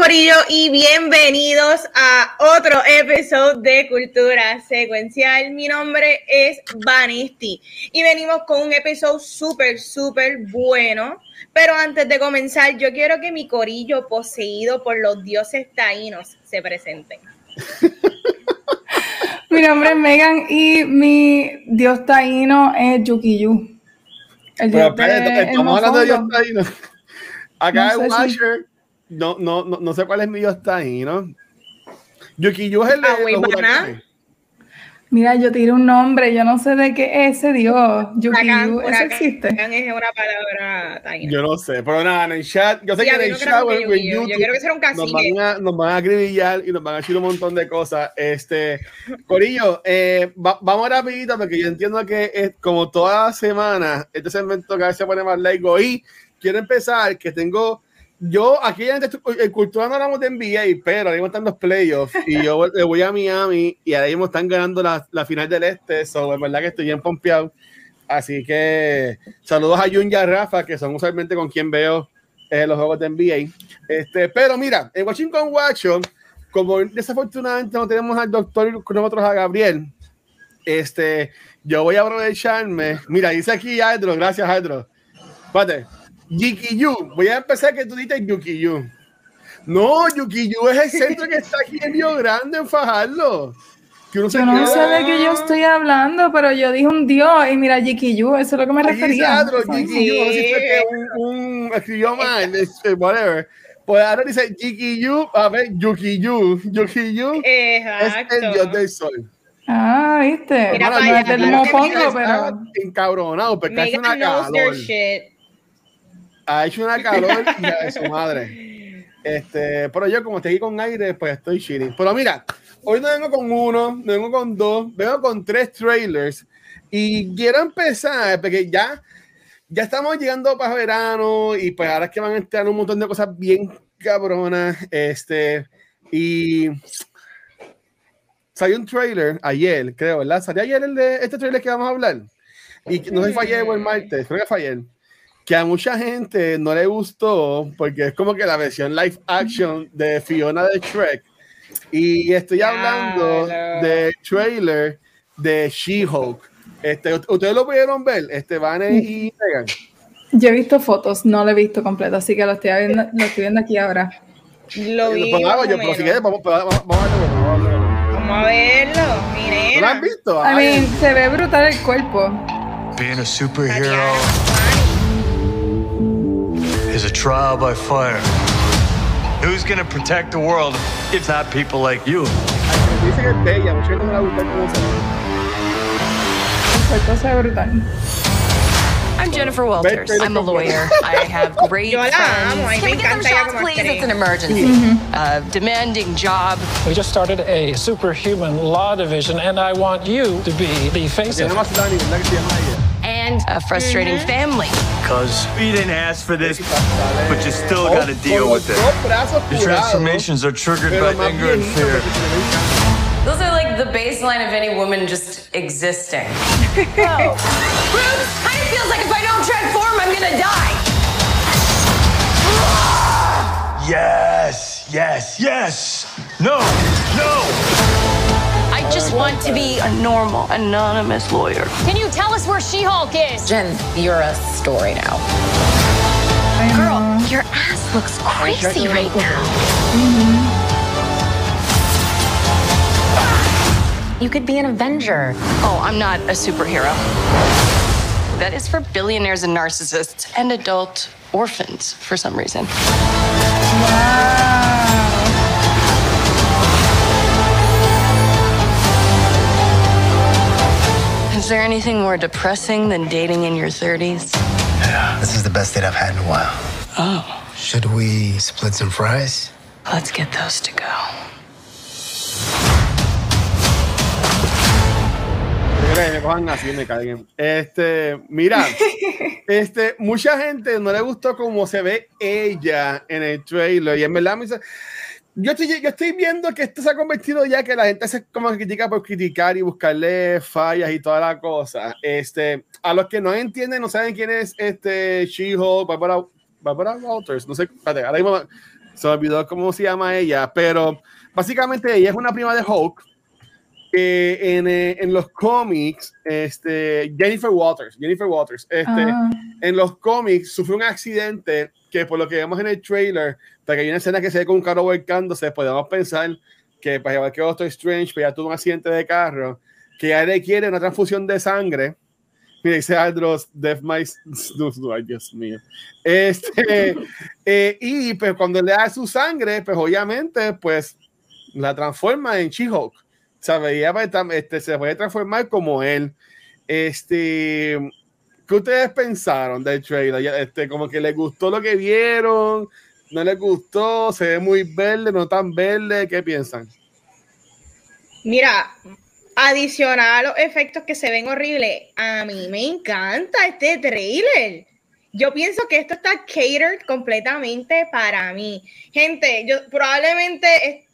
Corillo y bienvenidos a otro episodio de Cultura Secuencial. Mi nombre es Vanisti y venimos con un episodio súper, súper bueno. Pero antes de comenzar, yo quiero que mi Corillo poseído por los dioses taínos se presenten. mi nombre es Megan y mi dios taíno es Yukiyu. El dios estamos hablando de dios taíno. Acá es Washer no, no, no, no sé cuál es mi dios ahí, ¿no? Yukiyu es el de Mira, yo tiro un nombre, yo no sé de qué es ese dios. Yukiyu, ¿eso existe? Es una palabra Yo no sé, pero nada, en el chat, yo sé que en el chat en YouTube, yo quiero que sea un nos van, a, nos van a acribillar y nos van a decir un montón de cosas. Este, Corillo, eh, vamos rapidito porque yo entiendo que es como toda semana, este segmento que a veces se pone más largo y quiero empezar que tengo yo aquí en, en Cultura no hablamos de NBA, pero ahora mismo están los playoffs y yo voy a Miami y ahora mismo están ganando la, la final del este, so, es verdad que estoy bien pompeado. Así que saludos a Jun y a Rafa, que son usualmente con quien veo eh, los juegos de NBA. Este, pero mira, en Washington Watson, como desafortunadamente no tenemos al doctor con nosotros, a Gabriel, este, yo voy a aprovecharme. Mira, dice aquí Adro, gracias Adro. Espérate. Yukiyu. Voy a empezar que tú dices Yukiyu. No, Yukiyu es el centro que está aquí en Río Grande, en Fajardo. yo no sé de qué yo estoy hablando, pero yo dije un dios y mira Yukiyu, eso es lo que me refería. Yukiyu, sí. un, un escribió mal, este, whatever. Pues ahora dice Yukiyu, a ver, Yukiyu. Yukiyu es el dios del sol. Ah, viste. Mira, no es del mopongo, pero. Encabronado, porque es una calor ha hecho una calor de su madre. Este, pero yo, como estoy aquí con aire, pues estoy chilling. Pero mira, hoy no vengo con uno, no vengo con dos, vengo con tres trailers. Y quiero empezar, porque ya, ya estamos llegando para verano y pues ahora es que van a entrar un montón de cosas bien cabronas. Este, y salió un trailer ayer, creo, ¿verdad? Salió ayer el de este trailer que vamos a hablar. Y no sé si fue ayer o el martes, creo que fue ayer que a mucha gente no le gustó porque es como que la versión live action de Fiona de Shrek. Y estoy hablando del trailer de She-Hulk. Este, ¿Ustedes lo pudieron ver? Este, Van y Megan. Yo he visto fotos, no lo he visto completo, así que lo estoy viendo, lo estoy viendo aquí ahora. Lo vi. Pues, yo, pero si quieres, vamos, vamos, vamos, a verlo. Vamos a verlo, miren. ¿Lo han visto? I mean, se ve brutal el cuerpo. Being a superhero is a trial by fire. Who's gonna protect the world if not people like you? I'm Jennifer Walters. I'm a lawyer. I have great friends. Can we get some shots, please? It's an emergency. Mm-hmm. Uh, demanding job. We just started a superhuman law division, and I want you to be the face of it and a frustrating mm-hmm. family. Because we didn't ask for this, but you still got to deal with it. Your transformations are triggered by anger and fear. Those are like the baseline of any woman just existing. Whoa. Bruce, kind of feels like if I don't transform, I'm gonna die. Yes, yes, yes. No, no. I just want to be a normal, anonymous lawyer. Can you tell us where She-Hulk is? Jen, you're a story now. Girl, your ass looks crazy right now. Mm-hmm. You could be an Avenger. Oh, I'm not a superhero. That is for billionaires and narcissists and adult orphans for some reason. Wow. There anything more depressing than dating in your 30s? Yeah, this is the best date I've had in a while. Oh. Should we split some fries? Let's get those to go. me cojan así, me caigan. Este, mira, este, mucha gente no le gustó cómo se ve ella en el trailer. Y en verdad me dice, yo estoy, yo estoy viendo que esto se ha convertido ya que la gente se como critica por criticar y buscarle fallas y toda la cosa. Este, a los que no entienden, no saben quién es este She-Hulk, Barbara, Barbara Walters, no sé, espérate, ahora mismo se me olvidó cómo se llama ella, pero básicamente ella es una prima de Hulk que en, eh, en, los cómics, este, Jennifer Waters, Jennifer Waters, este, ah. en los cómics sufrió un accidente que por lo que vemos en el trailer, porque hay una escena que se ve con un carro volcándose, podemos pensar que para llevar que Doctor Strange, pues ya tuvo un accidente de carro, que ya requiere una transfusión de sangre. Mira, dice Andros, Death My... Dios mío. Este, eh, y pues cuando le da su sangre, pues obviamente, pues la transforma en She-Hulk veía este, se puede transformar como él. Este, ¿qué ustedes pensaron del trailer? Este, como que les gustó lo que vieron, no les gustó, se ve muy verde, no tan verde, ¿qué piensan? Mira, adicional a los efectos que se ven horribles, a mí me encanta este trailer. Yo pienso que esto está catered completamente para mí. Gente, yo probablemente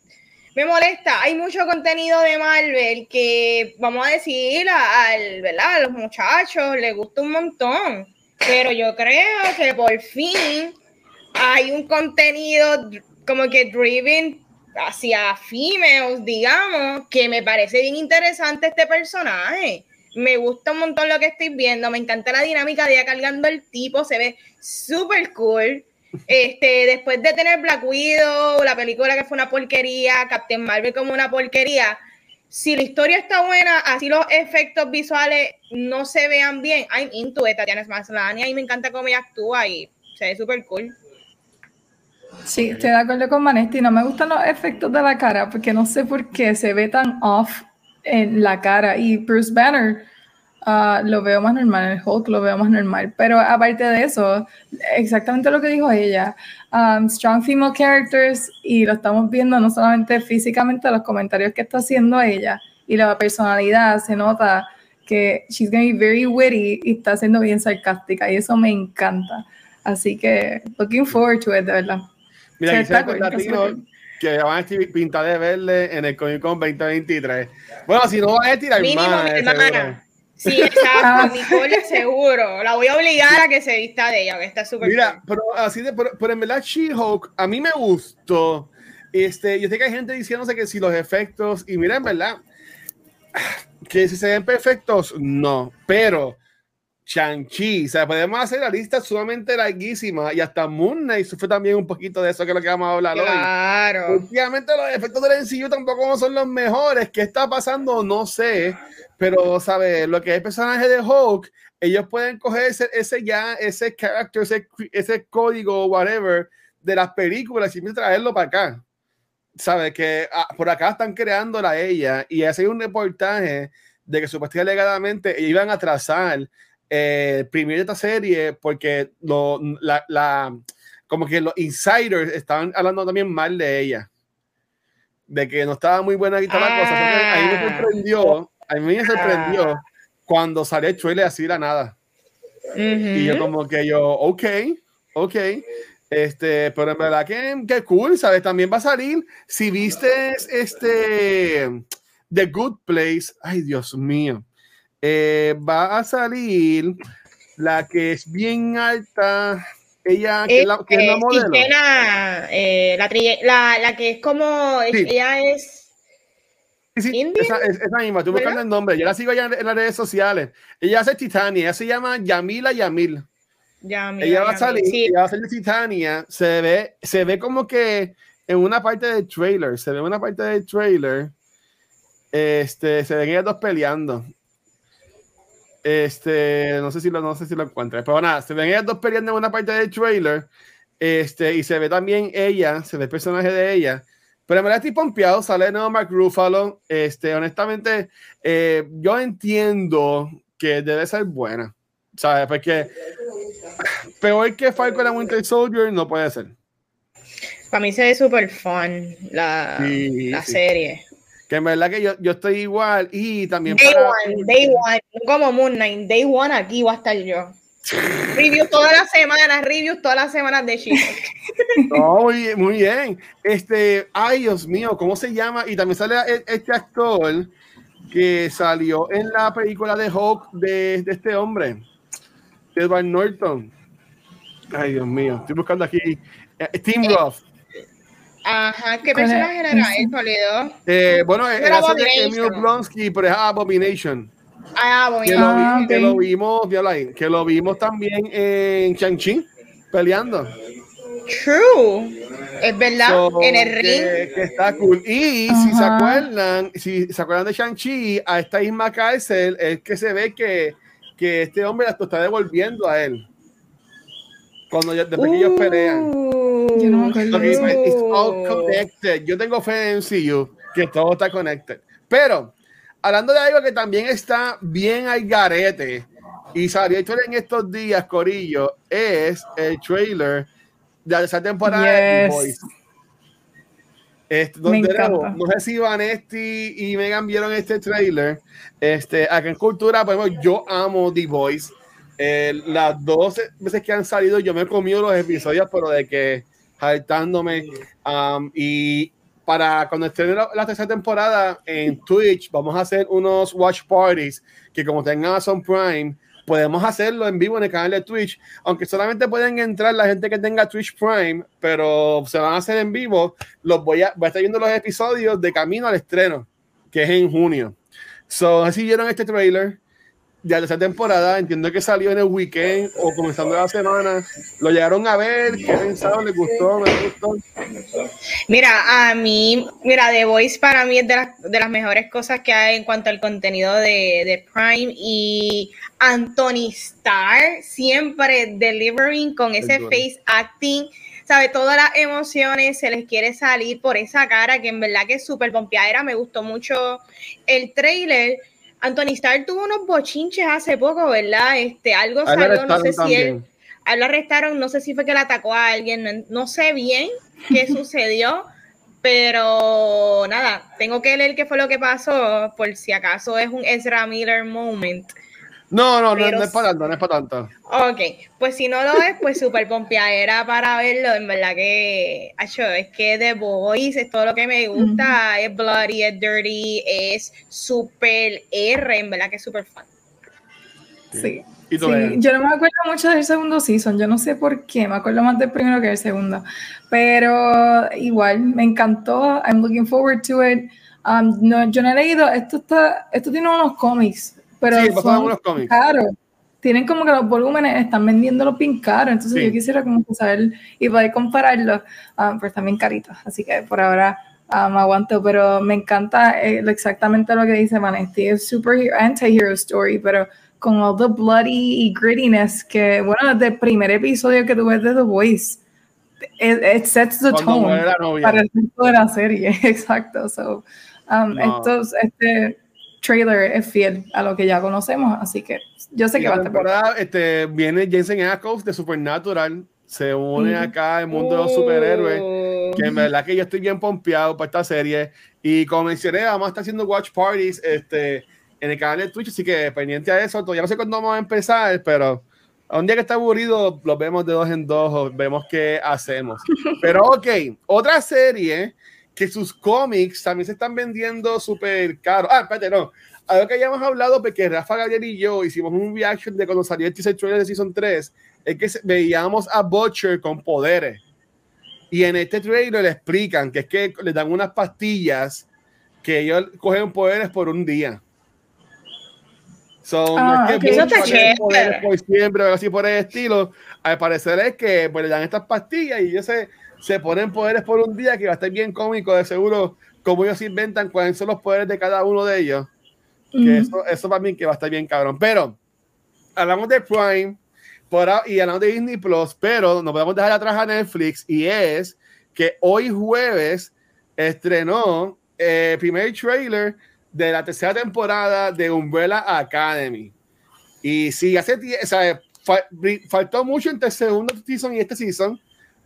me molesta. Hay mucho contenido de Marvel que, vamos a decir, al, ¿verdad? a los muchachos les gusta un montón. Pero yo creo que por fin hay un contenido como que driven hacia females, digamos, que me parece bien interesante este personaje. Me gusta un montón lo que estoy viendo. Me encanta la dinámica de ella cargando el tipo. Se ve súper cool. Este, después de tener Black Widow, la película que fue una porquería, Captain Marvel como una porquería, si la historia está buena, así los efectos visuales no se vean bien, I'm into it, Tatiana Maslany, y me encanta cómo ella actúa y se ve súper cool. Sí, estoy de acuerdo con Manesti, no me gustan los efectos de la cara porque no sé por qué se ve tan off en la cara y Bruce Banner Ah, lo veo más normal, el Hulk lo veo más normal. Pero aparte de eso, exactamente lo que dijo ella, um, strong female characters, y lo estamos viendo no solamente físicamente, los comentarios que está haciendo ella y la personalidad, se nota que she's going to be very witty y está siendo bien sarcástica, y eso me encanta. Así que, looking forward to it, de verdad. Mira, que van a estar pintadas de verde en el Comic Con 2023. Bueno, si no van a tirar más. Sí, exacto, Nicole seguro. La voy a obligar a que se vista de ella, que está súper Mira, pero así de, pero, en verdad She-Hulk a mí me gustó. Este, yo sé que hay gente diciéndose que si los efectos, y mira, en verdad, que si se ven perfectos, no, pero Shang-Chi, o sea, podemos hacer la lista sumamente larguísima y hasta Moon Knight fue también un poquito de eso que es lo que vamos a hablar claro. hoy. Últimamente los efectos del MCU tampoco son los mejores. ¿Qué está pasando? No sé. Pero, ¿sabes? Lo que es el personaje de Hulk, ellos pueden coger ese, ese ya, ese character, ese, ese código, whatever, de las películas y traerlo para acá. ¿Sabes? Que ah, por acá están creándola a ella y hace un reportaje de que supuestamente legalmente iban a trazar eh, de esta serie porque lo, la, la, como que los insiders estaban hablando también mal de ella. De que no estaba muy buena toda la cosa. Ahí me ah. sorprendió a mí me sorprendió ah. cuando salió el trailer así la nada. Y yo como que yo, ok, ok. Este, pero en verdad que, que cool, ¿sabes? También va a salir, si viste este The Good Place, ay Dios mío, eh, va a salir la que es bien alta, ella que, es la, que es la modelo. Eh, la, la, que es como, ella es Sí, sí, esa, esa, misma, estoy buscando el nombre. Yo la sigo allá en, las redes sociales. Ella hace Titania, ella se llama Yamila Yamil. ella va a salir, ella va a salir Titania. Se ve, se ve como que en una parte del trailer, se ve una parte del trailer. Este, se ven ellas dos peleando. Este, no sé si lo, no sé si lo encuentro. Pero nada, se ven ellas dos peleando en una parte del trailer. Este, y se ve también ella, se ve el personaje de ella pero en verdad estoy pompeado, sale nuevo Mark Ruffalo. Este, honestamente, eh, yo entiendo que debe ser buena, ¿sabes? Porque peor que Falcon and Winter Soldier no puede ser. Para mí se ve súper fun la, la serie. Que en verdad que yo, yo estoy igual y también. Day one, day one, como Moon Knight, day one aquí voy a estar yo. Reviews todas las semanas, reviews todas las semanas de chicos. No, muy, bien, muy bien. Este, ay, Dios mío, ¿cómo se llama? Y también sale este actor que salió en la película de Hulk de, de este hombre, Edward Norton. Ay, Dios mío, estoy buscando aquí. Eh, Tim eh, Roth. Ajá, ¿qué personaje era él, Toledo? Eh, bueno, era de Emil Blonsky, pero es Abomination. Ah, Abomination. Que lo, ah, que lo vimos, ahí, que lo vimos también en Shang-Chi, peleando. True. Es verdad, en el ring. Que, está cool. Y si se acuerdan, si se acuerdan de Shang-Chi, a esta misma cárcel es que se ve que, que este hombre la está devolviendo a él. Cuando después que ellos pelean. Yo no me It's all connected. Yo tengo fe en CU, que todo está connected. Pero, hablando de algo que también está bien al garete, y salió en estos días, Corillo, es el trailer de esa temporada de Boys. Este, donde no sé si Vanesti y Megan vieron este trailer. Este, acá en Cultura, pues, yo amo The Voice. Eh, las 12 veces que han salido, yo me he comido los episodios, pero de que saltándome. Um, y para cuando esté la, tercera temporada en Twitch, vamos a hacer unos watch parties que, como tengan Amazon Prime, podemos hacerlo en vivo en el canal de Twitch, aunque solamente pueden entrar la gente que tenga Twitch Prime, pero se van a hacer en vivo. Los voy a, voy a estar viendo los episodios de camino al estreno, que es en junio. So, así vieron este trailer ya de esa temporada, entiendo que salió en el weekend o comenzando la semana. ¿Lo llegaron a ver? ¿Qué pensaron? ¿Les gustó? ¿Me gustó? Mira, a mí, mira, The Voice para mí es de las, de las mejores cosas que hay en cuanto al contenido de, de Prime y Anthony Starr siempre delivering con ese face acting sabe, todas las emociones se les quiere salir por esa cara que en verdad que es súper pompeadera. Me gustó mucho el trailer. Anthony Starr tuvo unos bochinches hace poco, ¿verdad? Este, algo salió, no sé si él, lo arrestaron, no sé si fue que le atacó a alguien, no, sé bien qué sucedió, pero nada, tengo que leer qué fue lo que pasó, por si acaso es un Ezra Miller moment. No, no, no, es para tanto, no es para tanto. Ok, pues si no lo es, pues súper pompeadera para verlo. En verdad que, hecho, es que The Boys es todo lo que me gusta. Es bloody, es dirty, es súper R. En verdad que es súper fan. Sí. sí. Yo no me acuerdo mucho del segundo season. Yo no sé por qué. Me acuerdo más del primero que del segundo. Pero igual, me encantó. I'm looking forward to it. Um, no, yo no he leído. Esto, está, esto tiene unos cómics pero sí, son caros. Tienen como que los volúmenes están vendiéndolo bien caro, entonces yo quisiera como saber y poder compararlos, um, pues también caritos, así que por ahora me um, aguanto, pero me encanta eh, exactamente lo que dice Vanesti, es super anti-hero story, pero con all the bloody y grittiness que, bueno, desde el primer episodio que tuve de The Voice, it, sets the tone para el resto de la serie, exacto, so, um, estos, este trailer es fiel a lo que ya conocemos, así que yo sé que va a estar. Este, viene Jensen Ackles de Supernatural, se une acá al mundo de los superhéroes, que en verdad que yo estoy bien pompeado para esta serie. Y como mencioné, vamos a estar haciendo watch parties este, en el canal de Twitch, así que pendiente a eso. Todavía no sé cuándo vamos a empezar, pero a un día que está aburrido, lo vemos de dos en dos, vemos qué hacemos. Pero ok, otra serie que sus cómics también se están vendiendo súper caro. Ah, espérate, no. Algo que ya hemos hablado, porque Rafa Gabriel y yo hicimos un reaction de cuando salió el teaser trailer de Season 3, es que veíamos a Butcher con poderes. Y en este trailer le explican que es que le dan unas pastillas que ellos cogen poderes por un día. Son ah, no es que poderes por siempre o así por el estilo. Al parecer es que pues, le dan estas pastillas y ellos se se ponen poderes por un día que va a estar bien cómico, de seguro, como ellos inventan cuáles son los poderes de cada uno de ellos. Que eso, eso para mí que va a estar bien cabrón. Pero hablamos de Prime por, y hablamos de Disney Plus, pero no podemos dejar atrás a Netflix y es que hoy jueves estrenó el primer trailer de la tercera temporada de Umbrella Academy. Y sí, hace o sea, faltó mucho entre el segundo season y este season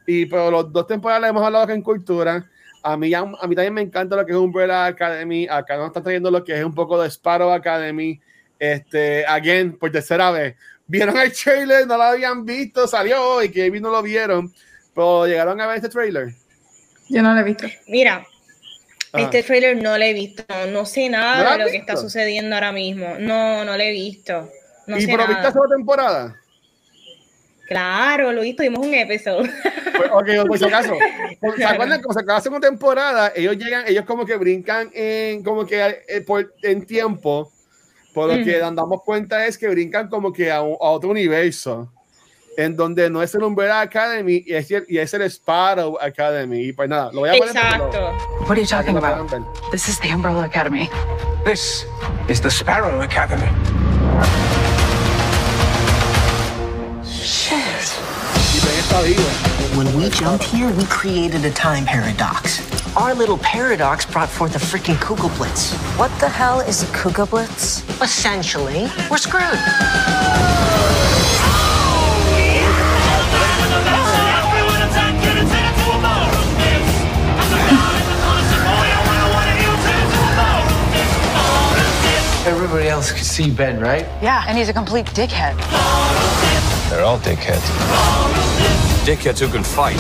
y pero los dos temporadas hemos hablado acá en Cultura. A mí, a, mí también me encanta lo que es Umbrella Academy. Acá nos están trayendo lo que es un poco de Sparrow Academy. Este, again, por tercera vez. Vieron el trailer, no lo habían visto, salió hoy, que no lo vieron, pero llegaron a ver este trailer. Yo no lo he visto. Mira. Este trailer no lo he visto. No sé nada de lo que está sucediendo ahora mismo. No, no lo he visto. ¿Y por viste esa temporada? Claro, lo visto, vimos un episodio. Pues, ok, por si acaso. ¿Se acuerdan cómo se acaba una temporada? Ellos llegan, ellos como que brincan en, como que eh, por, en tiempo. Por lo que nos damos cuenta es que brincan como que a, otro universo. En donde no es el Umbrella Academy y es, y es el Sparrow Academy. Y pues nada, lo voy a poner. Exacto. What are you talking about? This is the Umbrella Academy. This is the Sparrow Academy. Shit. When we jumped here, we created a time paradox. Our little paradox brought forth a freaking Kugelblitz. What the hell is a Kugelblitz? Essentially, we're screwed. Everybody else could see Ben, right? Yeah, and he's a complete dickhead. They're all dickheads. Dickheads who can fight.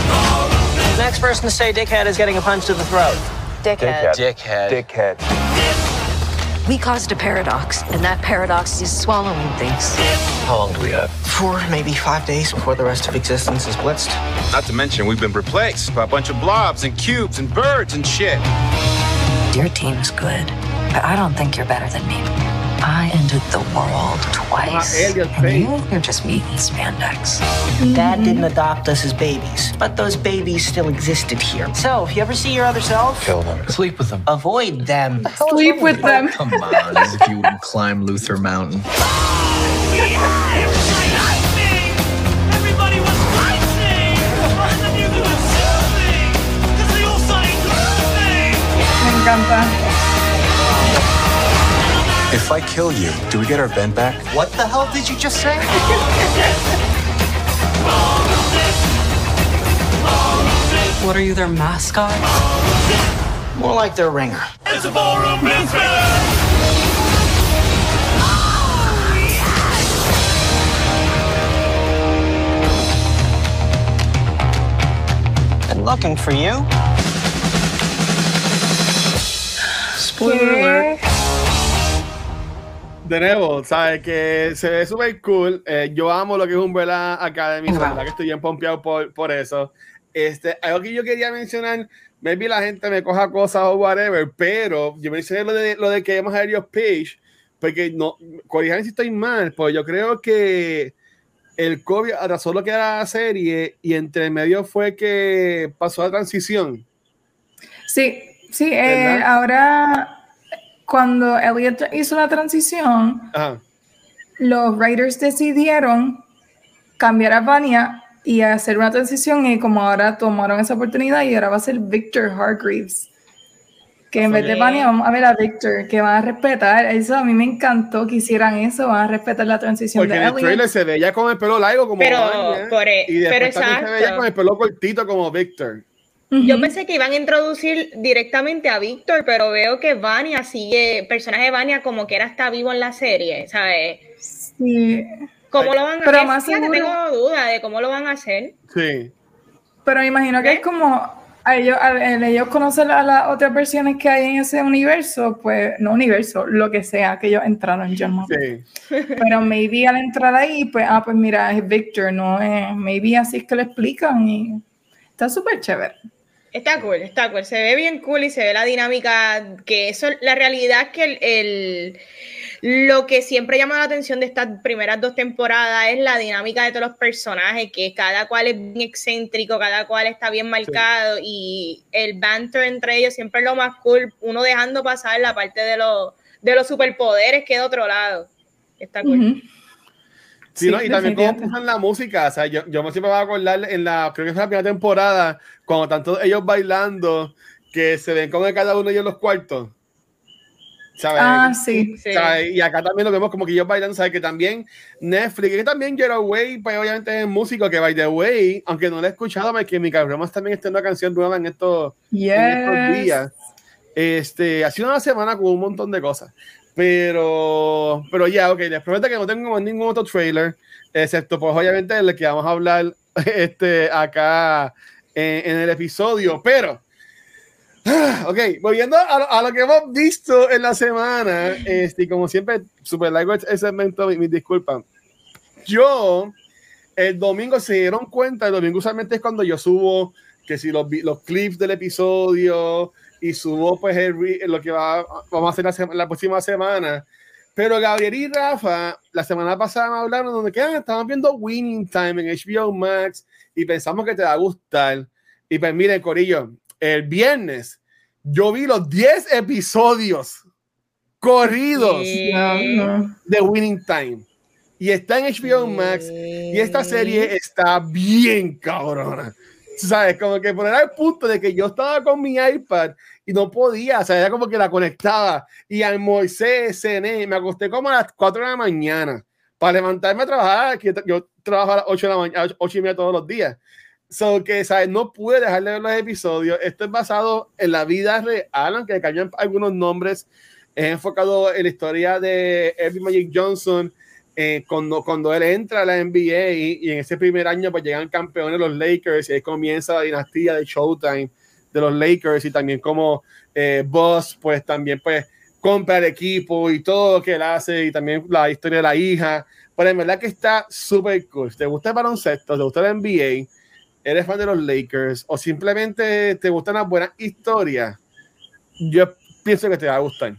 The next person to say dickhead is getting a punch to the throat. Dickhead. Dickhead. Dickhead. dickhead. We caused a paradox, and that paradox is swallowing things. How long do we have? Four, maybe five days before the rest of existence is blitzed. Not to mention, we've been replaced by a bunch of blobs and cubes and birds and shit. Your team's good, but I don't think you're better than me. I ended the world twice. And you, you're just meat and spandex. Dad didn't adopt us as babies, but those babies still existed here. So, if you ever see your other self, kill them. Sleep with them. Avoid them. Sleep with them. Come on, as if you wouldn't climb Luther Mountain. Me encanta. If I kill you, do we get our Ben back? What the hell did you just say? what are you, their mascot? More like their ringer. It's a ballroom Been looking for you. Spoiler alert. De nuevo, ¿sabes? Que se ve súper cool. Eh, yo amo lo que es Umbrella Academy, la verdad que estoy bien pompeado por, por eso. Este, algo que yo quería mencionar, maybe la gente me coja cosas o whatever, pero yo mencioné lo de, lo de que hemos Elliot Page, porque no, corrijan si estoy mal, pues yo creo que el COVID atrasó lo que era la serie y entre medio fue que pasó la transición. Sí, sí, eh, ahora cuando Elliot hizo la transición, los writers decidieron cambiar a Vania y hacer una transición y como ahora tomaron esa oportunidad y ahora va a ser Victor Hargreaves. Que en vez de Vania vamos a ver a Victor, que van a respetar, eso. A mí me encantó que hicieran eso, van a respetar la transición Porque de en el trailer se veía con el pelo largo como pero, Vania, y después se veía con el pelo cortito como Victor. Yo pensé que iban a introducir directamente a Víctor, pero veo que Vania sigue, el personaje de Vania como que era está vivo en la serie, ¿sabes? Sí. ¿Cómo lo van a hacer? Más seguro... tengo duda de cómo lo van a hacer. Sí. Pero me imagino que es como a ellos, a ellos conocen a las otras versiones que hay en ese universo, pues, no universo, lo que sea, que ellos entraron, yo no. Sí. Pero maybe al entrar ahí, pues, ah, pues mira, es Víctor, no es, maybe así es que lo explican y está súper chévere. Está cool, está cool. Se ve bien cool y se ve la dinámica que eso, la realidad es que el, lo que siempre llama la atención de estas primeras dos temporadas es la dinámica de todos los personajes, que cada cual es bien excéntrico, cada cual está bien marcado y el banter entre ellos siempre es lo más cool, uno dejando pasar la parte de, los, de los superpoderes que de otro lado. Está cool. Sí, ¿no? y también cómo usan la música. O sea, yo, yo me siempre voy a acordar en la, creo que es la primera temporada, cuando tanto ellos bailando, que se ven como cada uno de ellos los cuartos. ¿sabes? Ah, sí. ¿sabes? Y acá también lo vemos como que ellos bailan, ¿sabes? Que también Netflix, que también Get Way, pues obviamente es músico que by the way, aunque no lo he escuchado, porque mi cabrón también está en una canción nueva en estos, en estos días. Este, ha sido una semana con un montón de cosas. Pero, pero ya, ok, les prometo que no tengo ningún otro trailer, excepto pues obviamente el que vamos a hablar este, acá en, el episodio. Pero, ok, volviendo a, lo que hemos visto en la semana, este, como siempre, super like ese segmento, mis mi disculpas. Yo, el domingo se dieron cuenta, el domingo usualmente es cuando yo subo que si los, los clips del episodio, y subo pues lo que va, vamos a hacer la, la, próxima semana. Pero Gabriel y Rafa, la semana pasada me hablaron donde que ah, estaban viendo Winning Time en HBO Max y pensamos que te va a gustar. Y pues miren, Corillo, el viernes yo vi los 10 episodios corridos de Winning Time. Y está en HBO Max. Y esta serie está bien cabrona. ¿Sabes? Como que poner al punto de que yo estaba con mi iPad y no podía, o sea, era como que la conectaba y almorcé, cené, me acosté como a las 4 de la mañana para levantarme a trabajar, que yo trabajo a las 8 de la mañana, 8 y media todos los días. So que, ¿sabes? No pude dejar de ver los episodios. Esto es basado en la vida real, aunque cambian algunos nombres. Es enfocado en la historia de Evan Magic Johnson, eh, cuando, cuando él entra a la NBA y, en ese primer año pues llegan campeones los Lakers y ahí comienza la dinastía de Showtime de los Lakers y también como eh, Boss pues también pues compra el equipo y todo lo que él hace y también la historia de la hija. Pero en verdad que está súper cool. ¿Te gusta el baloncesto? ¿Te gusta el NBA? ¿Eres fan de los Lakers? ¿O simplemente te gustan las buenas historias? Yo pienso que te va a gustar.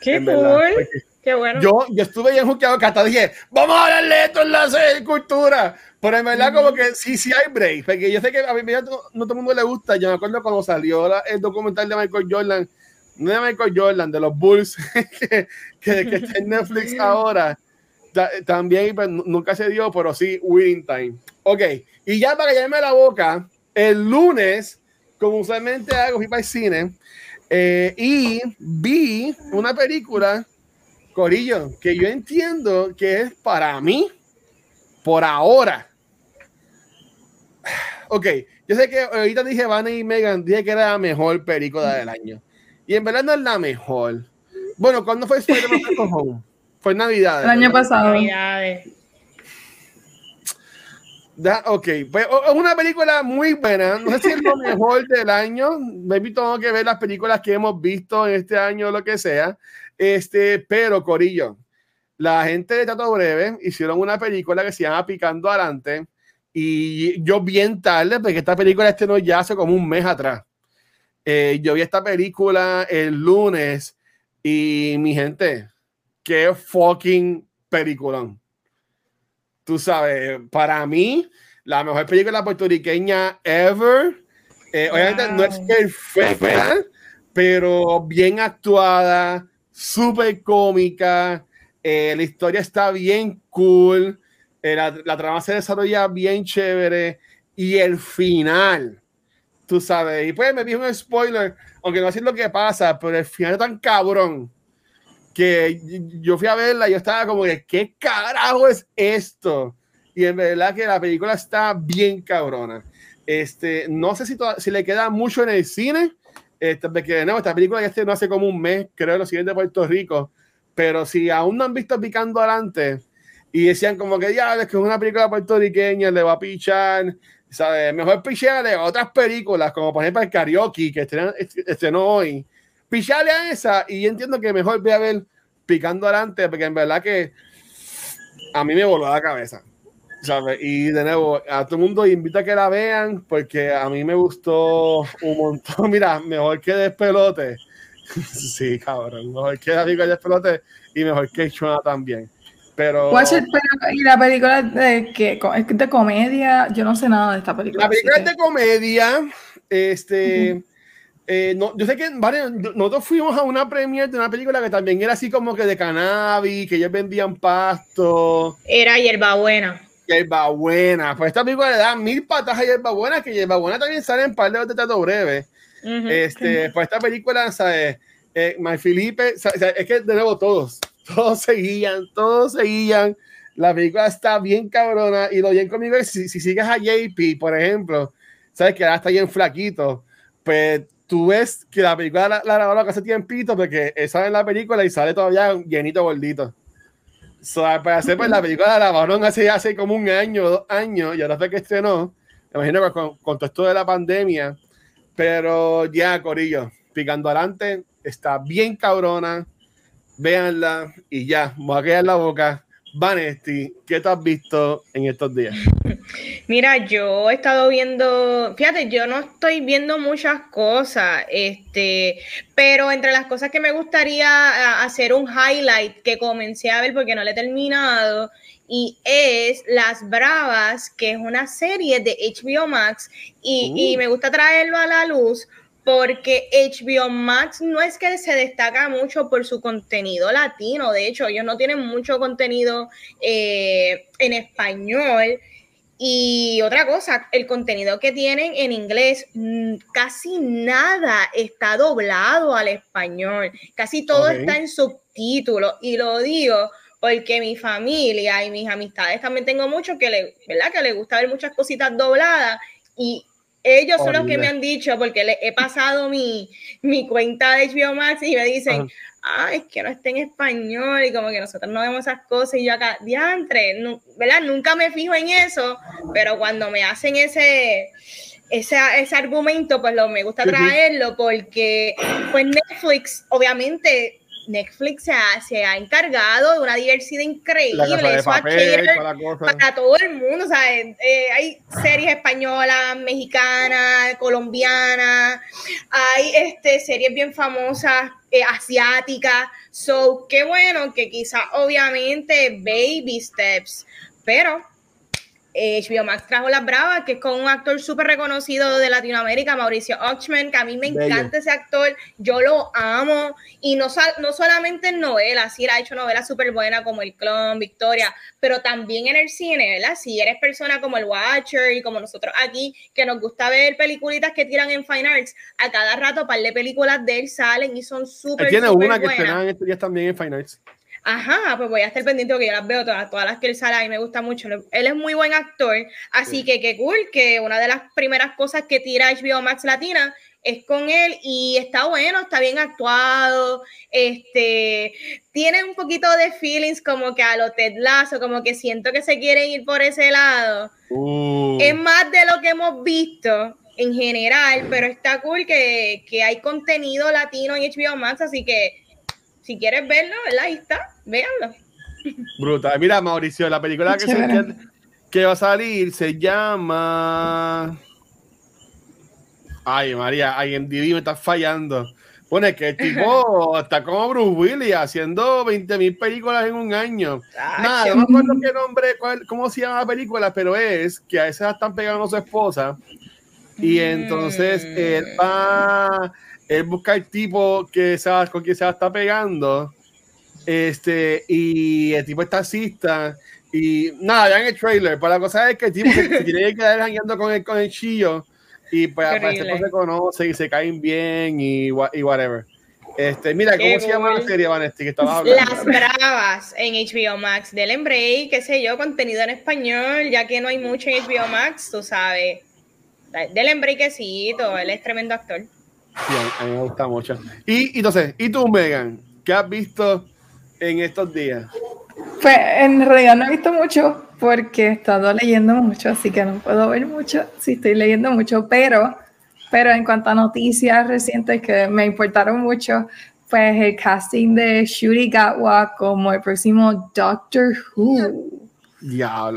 Qué cool. Qué bueno. Yo, yo estuve bien juzgado que hasta dije, vamos a hablarle de esto en la cultura. Pero en verdad, como que sí, sí hay break. Porque yo sé que a mí no, no todo el mundo le gusta. Yo me acuerdo cuando salió el documental de Michael Jordan, no de Michael Jordan, de los Bulls, que, que, está en Netflix ahora. también pues, nunca se dio, pero sí, Winning Time. Ok, y ya para callarme la boca, el lunes, como usualmente hago, fui para el cine eh, y vi una película Corillo, que yo entiendo que es para mí, por ahora. Ok, yo sé que ahorita dije Vanna y Megan, dije que era la mejor película del año. Y en verdad no es la mejor. Bueno, ¿cuándo fue Spider-Man Fue Navidad. El año pasado. ok, pues es una película muy buena. No sé si es lo mejor del año. Maybe tengo que ver las películas que hemos visto en este año o lo que sea. Este, pero Corillo, la gente de Tato Breve hicieron una película que se llama Picando Adelante y yo bien tarde, porque esta película este no ya hace como un mes atrás. Eh, yo vi esta película el lunes y mi gente, qué fucking peliculón. Tú sabes, para mí, la mejor película puertorriqueña ever. Eh, obviamente no es perfecta, pero bien actuada, súper cómica, eh, la historia está bien cool, eh, la, trama se desarrolla bien chévere y el final, tú sabes, y pues me dijo un spoiler, aunque no sé lo que pasa, pero el final es tan cabrón que yo fui a verla y yo estaba como que, ¿qué carajo es esto? Y en verdad que la película está bien cabrona. Este, no sé si, si le queda mucho en el cine, este, que no, esta película ya este no hace como un mes, creo, lo siguiente de Puerto Rico. Pero si aún no han visto Picando Adelante y decían como que ya, es que es una película puertorriqueña, le va a pichar, ¿sabes? Mejor de otras películas, como por ejemplo el karaoke, que estrenó, hoy. Picharle a esa y entiendo que mejor voy a ver Picando Adelante, porque en verdad que a mí me voló la cabeza. Y de nuevo, a todo el mundo invita a que la vean porque a mí me gustó un montón. Mira, mejor que Despelote. sí, cabrón. Mejor que la película Despelote y mejor que Chona también. Pero, ¿Y la película de que es de comedia? Yo no sé nada de esta película. La película es de comedia. Este. Eh, no, yo sé que nosotros fuimos a una premiere de una película que también era así como que de cannabis, que ellos vendían pasto. Era hierbabuena. Buena. Pues esta película le da mil patas a Buena, que Buena también sale en par de teatro breve. este, pues esta película, ¿sabes? eh, My Felipe, es que de nuevo todos, todos seguían, todos seguían. La película está bien cabrona y lo bien conmigo es si, si sigues a JP, por ejemplo, sabes que ahora está bien flaquito, pues tú ves que la película la, la grabaron hace tiempito porque sale en la película y sale todavía llenito gordito. So, hacer pues, la película la grabaron hace, hace como un año, dos años, y ahora fue que estrenó. Imagino que con, con todo esto de la pandemia, pero ya, Corillo, picando adelante, está bien cabrona. Véanla y ya, voy a quedar la boca. Vanesti, ¿qué te has visto en estos días? Mira, yo he estado viendo, fíjate, yo no estoy viendo muchas cosas, este, pero entre las cosas que me gustaría hacer un highlight que comencé a ver porque no le he terminado, y es Las Bravas, que es una serie de HBO Max, y, y uh. me gusta traerlo a la luz porque HBO Max no es que se destaca mucho por su contenido latino, de hecho ellos no tienen mucho contenido eh, en español. Y otra cosa, el contenido que tienen en inglés, mm, casi nada está doblado al español, casi todo está en subtítulos. Y lo digo porque mi familia y mis amistades también tengo mucho que le, ¿verdad? Que le gusta ver muchas cositas dobladas y ellos son los que me han dicho, porque le he pasado mi, mi cuenta de HBO Max y me dicen, ay, es que no está en español y como que nosotros no vemos esas cosas y yo acá, diantre, ¿verdad? Nunca me fijo en eso, pero cuando me hacen ese, ese, ese argumento, pues lo, me gusta traerlo porque pues Netflix obviamente Netflix se ha, se ha, encargado de una diversidad increíble. para, todo el mundo. Eh, hay series españolas, mexicanas, colombianas, hay este, series bien famosas eh, asiáticas. So, qué bueno que quizás obviamente baby steps, pero HBO Max trajo Las Bravas, que es con un actor súper reconocido de Latinoamérica, Mauricio Ochman, que a mí me encanta ese actor, yo lo amo, y no, no solamente en novelas, sí, él ha hecho novelas súper buenas como El Clon, Victoria, pero también en el cine, ¿verdad? Si eres persona como el Watcher y como nosotros aquí, que nos gusta ver peliculitas que tiran en Fine Arts, a cada rato par de películas de él salen y son súper, Tiene una que estrenan estos días también en Fine Arts. Ajá, pues voy a estar pendiente porque yo las veo todas, todas las que él sale y me gusta mucho. Él es muy buen actor, así que qué cool que una de las primeras cosas que tira HBO Max Latina es con él y está bueno, está bien actuado, este, tiene un poquito de feelings como que a lo Ted Lasso, como que siento que se quieren ir por ese lado. Uh. Es más de lo que hemos visto en general, pero está cool que, que hay contenido latino en HBO Max, así que si quieres verlo, ¿verdad? Ahí está, véanlo. Brutal. Mira, Mauricio, la película que, que, va a salir se llama. Ay, María, IMDb me está fallando. Pone que el tipo está como Bruce Willis haciendo 20 mil películas en un año. Nada, no me acuerdo qué nombre, cómo se llama la película, pero es que a veces están pegando a su esposa. Y entonces él va él busca el tipo que se con quien se está pegando. Este, y el tipo es taxista. Y nada, vean el trailer. Pero la cosa es que el tipo se, tiene que quedar jangueando con el, con el chillo. Y pues aparece se conoce y se caen bien y, y whatever. Este, mira, ¿cómo se llama la serie, Vanesti? Que estaba Las Bravas en HBO Max. Del Embray, qué sé yo, contenido en español, ya que no hay mucho en HBO Max, tú sabes. Del Embrequecito, él es tremendo actor. Sí, a mí me gusta mucho. Y, entonces, ¿y tú, Megan? ¿Qué has visto en estos días? Pues en realidad no he visto mucho porque he estado leyendo mucho, así que no puedo ver mucho si estoy leyendo mucho, pero, pero en cuanto a noticias recientes que me importaron mucho, pues el casting de Shuri Gatwa como el próximo Doctor Who.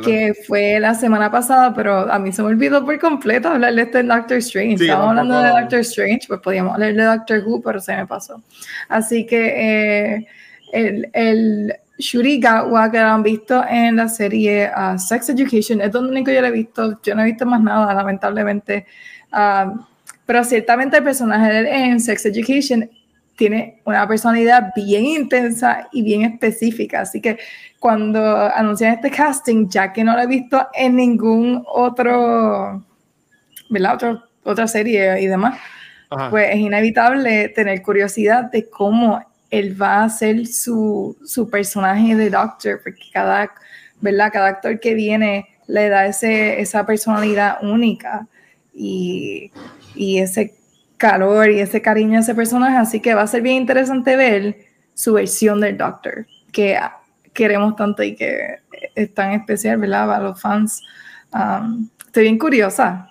Que fue la semana pasada, pero a mí se me olvidó por completo hablar de este Doctor Strange. Estábamos hablando de Doctor Strange, pues podíamos hablar de Doctor Who, pero se me pasó. Así que eh, el, el Shuri Gatwa que lo han visto en la serie uh, Sex Education es donde único yo lo he visto. Yo no he visto más nada, lamentablemente. Uh, pero ciertamente el personaje en Sex Education tiene una personalidad bien intensa y bien específica. Así que cuando anuncian este casting, ya que no lo he visto en ningún otro, ¿verdad? otra serie y demás, pues es inevitable tener curiosidad de cómo él va a hacer su, su personaje de Doctor, porque cada, ¿verdad? cada actor que viene le da ese, esa personalidad única y, y ese calor y ese cariño a ese personaje, así que va a ser bien interesante ver su versión del Doctor, que queremos tanto y que es tan especial, ¿verdad? Para los fans. Um, estoy bien curiosa.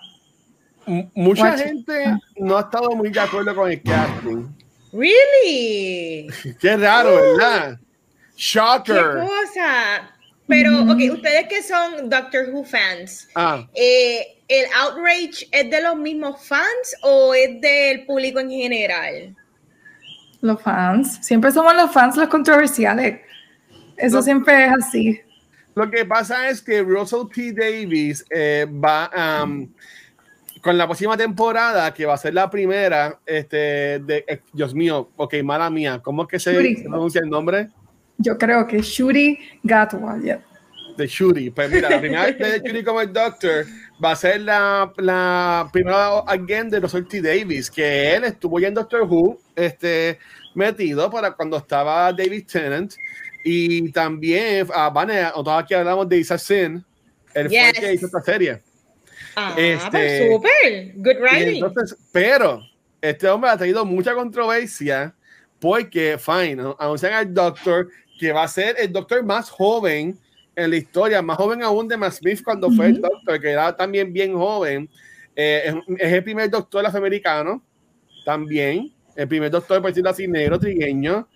mucha gente no ha estado muy de acuerdo con el casting. Really? Qué raro, ¿verdad? Shocker. ¿Qué cosa? Pero, ok, ustedes que son Doctor Who fans, ah. eh, ¿el outrage es de los mismos fans o es del público en general? Los fans. Siempre somos los fans los controversiales. Eso siempre es así. Lo que pasa es que Russell T. Davis eh, va um, con la próxima temporada, que va a ser la primera, este, de, eh, Dios mío, ok, mala mía, ¿cómo es que se, pronuncia el nombre? Yo creo que Shuri Gatwa, De Shuri, pues mira, la primera vez de Shuri como el Doctor va a ser la, la primera again de Russell T. Davis, que él estuvo ya en Doctor Who, este, metido para cuando estaba David Tennant y también, uh, Vane, aquí hablamos de Isa Sin, el fue que hizo esta serie. Ah, este, pues super, good writing. Entonces, pero este hombre ha tenido mucha controversia porque, fine, anuncian al Doctor que va a ser el Doctor más joven en la historia, más joven aún de Matt Smith cuando fue el Doctor, que era también bien joven. Eh, es, el primer Doctor afroamericano, también, el primer Doctor, por decirlo así, negro, trigueño.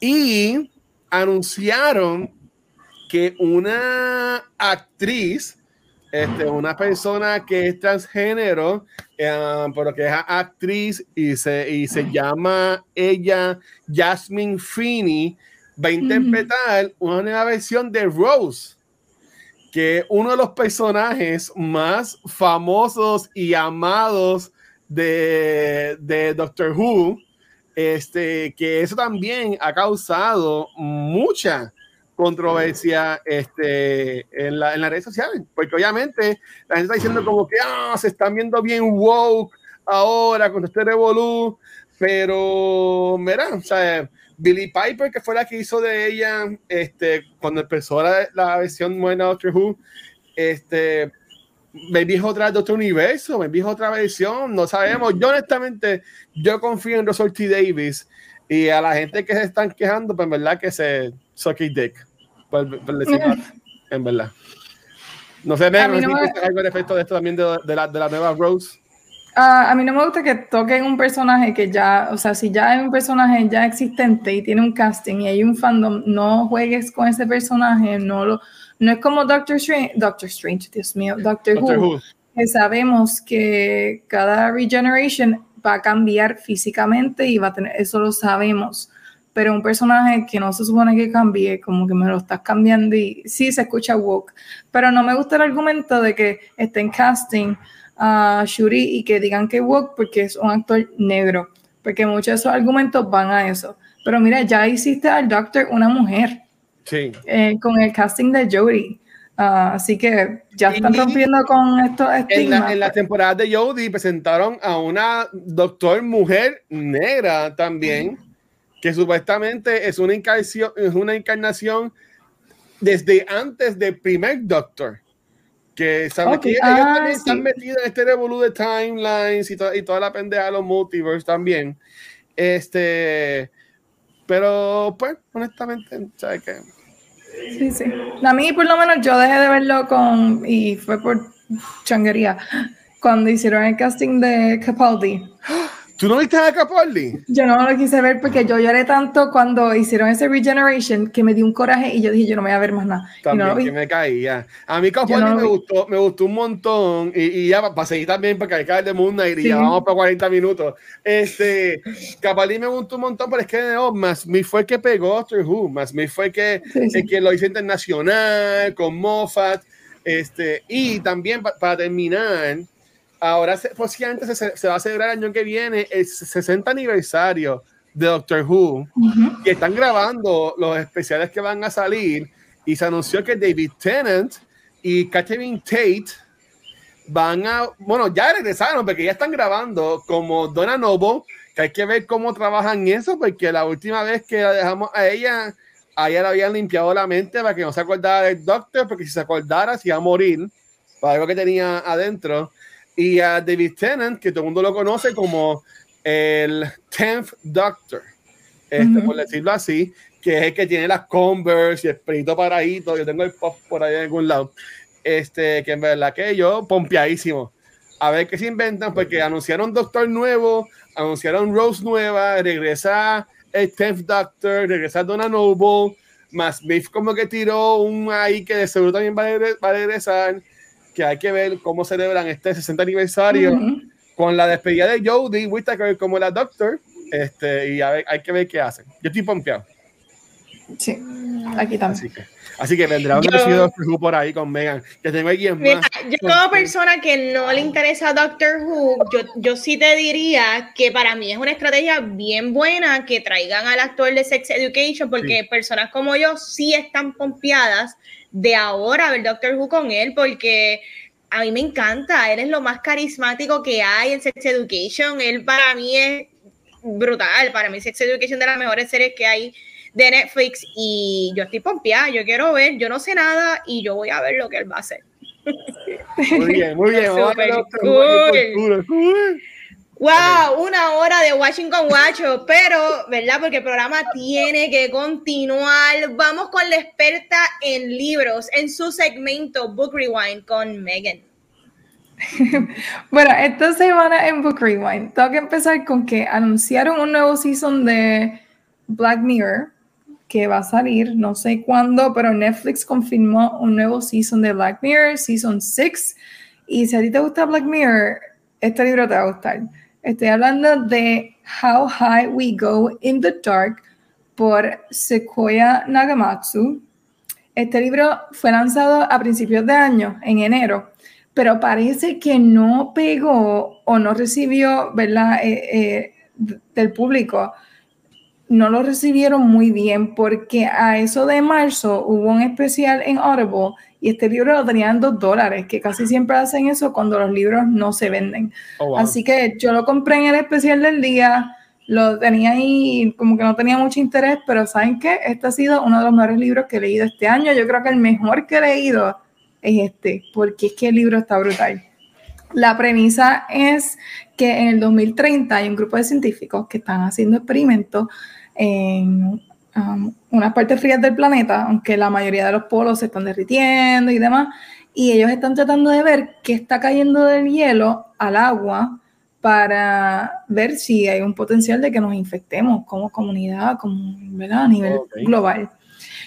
Y anunciaron que una actriz, este, una persona que es transgénero, eh, pero que es actriz y se, y se llama ella Jasmine Finney, va a interpretar una nueva versión de Rose, que uno de los personajes más famosos y amados de, de Doctor Who. Este, que eso también ha causado mucha controversia este, en, la, en las redes sociales, porque obviamente la gente está diciendo como que ah, se están viendo bien woke ahora con este revolú, pero mira, o sea, Billy Piper, que fue la que hizo de ella este, cuando empezó la, la versión buena de Doctor Who, este, me dijo otra de otro universo, me dijo otra versión, no sabemos. Yo honestamente, yo confío en Russell T. Davis y a la gente que se están quejando, pues en verdad que se suck dick, por, en verdad. No sé, ¿me, no me... algo al efecto de esto también de, de, la, de la nueva Rose? Uh, a mí no me gusta que toquen un personaje que ya, o sea, si ya hay un personaje ya existente y tiene un casting y hay un fandom, no juegues con ese personaje, no lo, no es como Doctor Strange, Doctor Strange, Dios mío, Doctor, Who, que sabemos que cada regeneration va a cambiar físicamente y va a tener, eso lo sabemos. Pero un personaje que no se supone que cambie, como que me lo estás cambiando y sí se escucha woke. Pero no me gusta el argumento de que estén casting a Shuri y que digan que woke porque es un actor negro. Porque muchos de esos argumentos van a eso. Pero mira, ya hiciste al Doctor una mujer Sí. Eh, con el casting de Jodie. Ah, así que ya están rompiendo con esto En la, en la temporada de Jodie presentaron a una doctor mujer negra también, que supuestamente es una encarnación, es una encarnación desde antes del primer Doctor. Que sabe que ellos ah, también están metidos en este revolú de timelines y, y toda la pendeja de los multiverse también. Este, pero pues, honestamente, ¿sabes qué? Sí, sí. A mí, por lo menos, yo dejé de verlo con. Y fue por changuería. Cuando hicieron el casting de Capaldi. ¿Tú no viste a Capaldi? Yo no lo quise ver porque yo lloré tanto cuando hicieron ese Regeneration que me dio un coraje y yo dije, yo no me voy a ver más nada. También no que me caía. A mí Capaldi me, gustó, me gustó un montón y, y ya para seguir también para caer de Knight y ya vamos para 40 minutos. Este, Capaldi me gustó un montón, pero es que no, más me fue que pegó Doctor Who, más me fue que, que lo hizo internacional con Moffat. Este, y también para terminar, ahora posiblemente se, se, va a celebrar el año que viene el 60 aniversario de Doctor Who, que están grabando los especiales que van a salir. Y se anunció que David Tennant y Catherine Tate van a, bueno, ya regresaron porque ya están grabando como Donna Noble, que hay que ver cómo trabajan eso, porque la última vez que la dejamos a ella, a ella le habían limpiado la mente para que no se acordara del Doctor, porque si se acordara se iba a morir para algo que tenía adentro. Y a David Tennant, que todo el mundo lo conoce como el 10th Doctor, este, por decirlo así, que es el que tiene las Converse y el pelito paradito. Yo tengo el pop por ahí en algún lado. Este, que en verdad que yo, pompeadísimo. A ver qué se inventan, porque anunciaron Doctor nuevo, anunciaron Rose nueva, regresa el 10th Doctor, regresa Donna Noble, más Smith como que tiró un ahí que de seguro también va a, regresar, que hay que ver cómo celebran este 60 aniversario con la despedida de Jodie Whittaker como la Doctor, este, y a ver, hay que ver qué hacen. Yo estoy pompeado. Sí, aquí también. Así que, así que vendrá un yo, por ahí con Megan. Que tengo aquí en mira, Yo como persona que no le interesa Doctor Who, yo, yo sí te diría que para mí es una estrategia bien buena que traigan al actor de Sex Education, porque personas como yo sí están pompeadas de ahora ver Doctor Who con él, porque a mí me encanta, él es lo más carismático que hay en Sex Education, él para mí es brutal, para mí Sex Education de las mejores series que hay de Netflix y yo estoy pompeada, yo quiero ver, yo no sé nada y yo voy a ver lo que él va a hacer. Muy bien, muy bien. Wow, una hora de Washington Guacho, pero, ¿verdad? Porque el programa tiene que continuar. Vamos con la experta en libros en su segmento Book Rewind con Megan. bueno, esta semana en Book Rewind, tengo que empezar con que anunciaron un nuevo season de Black Mirror que va a salir, no sé cuándo, pero Netflix confirmó un nuevo season de Black Mirror, Season 6. Y si a ti te gusta Black Mirror, este libro te va a gustar. Estoy hablando de How High We Go in the Dark por Sequoia Nagamatsu. Este libro fue lanzado a principios de año, en enero, pero parece que no pegó o no recibió, ¿verdad?, eh, eh, del público no lo recibieron muy bien porque a eso de marzo hubo un especial en Audible y este libro lo tenían dos dólares, que casi siempre hacen eso cuando los libros no se venden. Oh, Así que yo lo compré en el especial del día, lo tenía ahí como que no tenía mucho interés, pero ¿saben qué? Este ha sido uno de los mejores libros que he leído este año. Yo creo que el mejor que he leído es este, porque es que el libro está brutal. La premisa es que en el 2030 hay un grupo de científicos que están haciendo experimentos en um, unas partes frías del planeta, aunque la mayoría de los polos se están derritiendo y demás, y ellos están tratando de ver qué está cayendo del hielo al agua para ver si hay un potencial de que nos infectemos como comunidad, como, ¿verdad? a nivel global.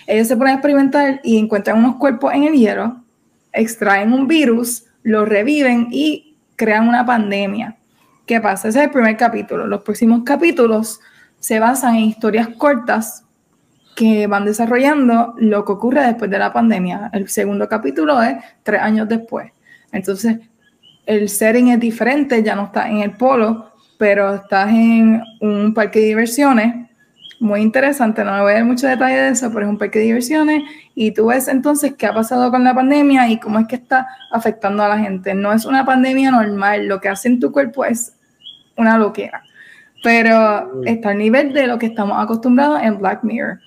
Ellos se ponen a experimentar y encuentran unos cuerpos en el hielo, extraen un virus, lo reviven y crean una pandemia. ¿Qué pasa? Ese es el primer capítulo. Los próximos capítulos se basan en historias cortas que van desarrollando lo que ocurre después de la pandemia. El segundo capítulo es tres años después. Entonces, el setting es diferente, ya no estás en el polo, pero estás en un parque de diversiones. Muy interesante, no me voy a dar mucho detalle de eso, pero es un parque de diversiones y tú ves entonces qué ha pasado con la pandemia y cómo es que está afectando a la gente. No es una pandemia normal, lo que hace en tu cuerpo es una loquera pero está al nivel de lo que estamos acostumbrados en Black Mirror.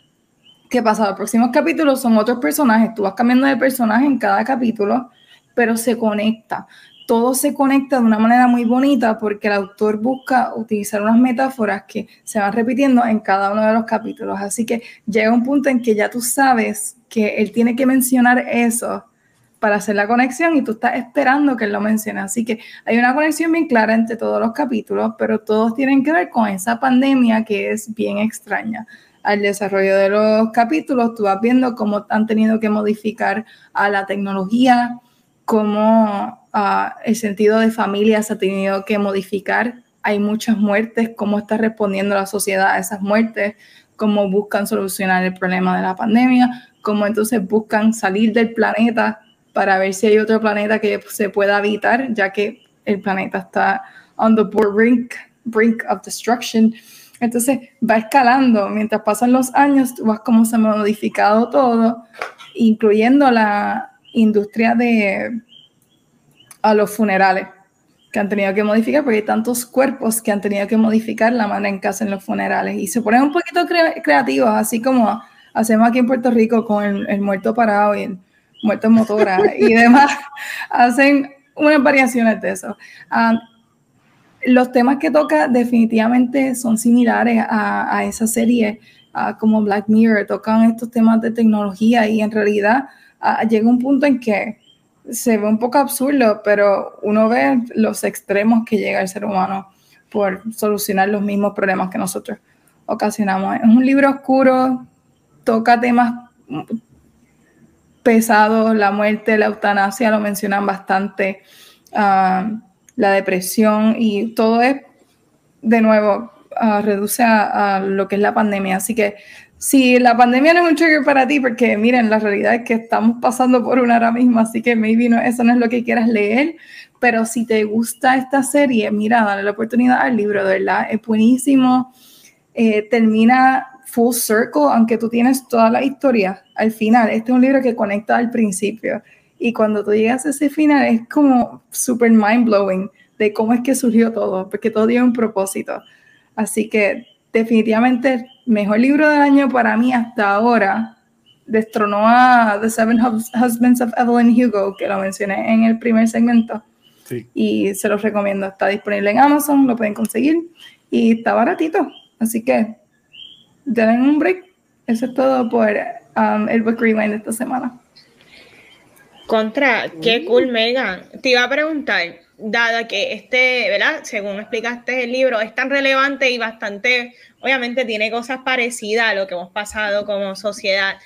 ¿Qué pasa? Los próximos capítulos son otros personajes, tú vas cambiando de personaje en cada capítulo, pero se conecta. Todo se conecta de una manera muy bonita porque el autor busca utilizar unas metáforas que se van repitiendo en cada uno de los capítulos. Así que llega un punto en que ya tú sabes que él tiene que mencionar eso para hacer la conexión y tú estás esperando que él lo mencione. Así que hay una conexión bien clara entre todos los capítulos, pero todos tienen que ver con esa pandemia que es bien extraña. Al desarrollo de los capítulos, tú vas viendo cómo han tenido que modificar a la tecnología, cómo uh, el sentido de familia se ha tenido que modificar. Hay muchas muertes, cómo está respondiendo la sociedad a esas muertes, cómo buscan solucionar el problema de la pandemia, cómo entonces buscan salir del planeta para ver si hay otro planeta que se pueda habitar, ya que el planeta está on the brink, brink of destruction. Entonces va escalando, mientras pasan los años, tú vas como se ha modificado todo, incluyendo la industria de a los funerales que han tenido que modificar, porque hay tantos cuerpos que han tenido que modificar la manera en que hacen los funerales. Y se ponen un poquito creativos, así como hacemos aquí en Puerto Rico con el, muerto parado y el muerto en motora y demás, hacen unas variaciones de eso. Ah, los temas que toca definitivamente son similares a, esa serie, ah, como Black Mirror, tocan estos temas de tecnología y en realidad ah, llega un punto en que se ve un poco absurdo, pero uno ve los extremos que llega el ser humano por solucionar los mismos problemas que nosotros ocasionamos. Es un libro oscuro, toca temas pesados, la muerte, la eutanasia lo mencionan bastante, ah, la depresión y todo es, de nuevo, uh, reduce a, lo que es la pandemia. Así que si la pandemia no es un trigger para ti, porque miren, la realidad es que estamos pasando por una ahora mismo, así que maybe no, eso no es lo que quieras leer, pero si te gusta esta serie, mira, dale la oportunidad al libro, de verdad, es buenísimo. Eh, termina full circle, aunque tú tienes toda la historia al final. Este es un libro que conecta al principio. Y cuando tú llegas a ese final es como super mind blowing de cómo es que surgió todo, porque todo tiene un propósito. Así que definitivamente mejor libro del año para mí hasta ahora. Destronó a The Seven Husbands of Evelyn Hugo, que lo mencioné en el primer segmento. Sí. Y se los recomiendo. Está disponible en Amazon, lo pueden conseguir. Y está baratito. Así que denle un break. Eso es todo por um, el Book Rewind de esta semana. Contra, qué cool, Megan. Te iba a preguntar, dada que este, ¿verdad? Según explicaste el libro, es tan relevante y bastante, obviamente tiene cosas parecidas a lo que hemos pasado como sociedad.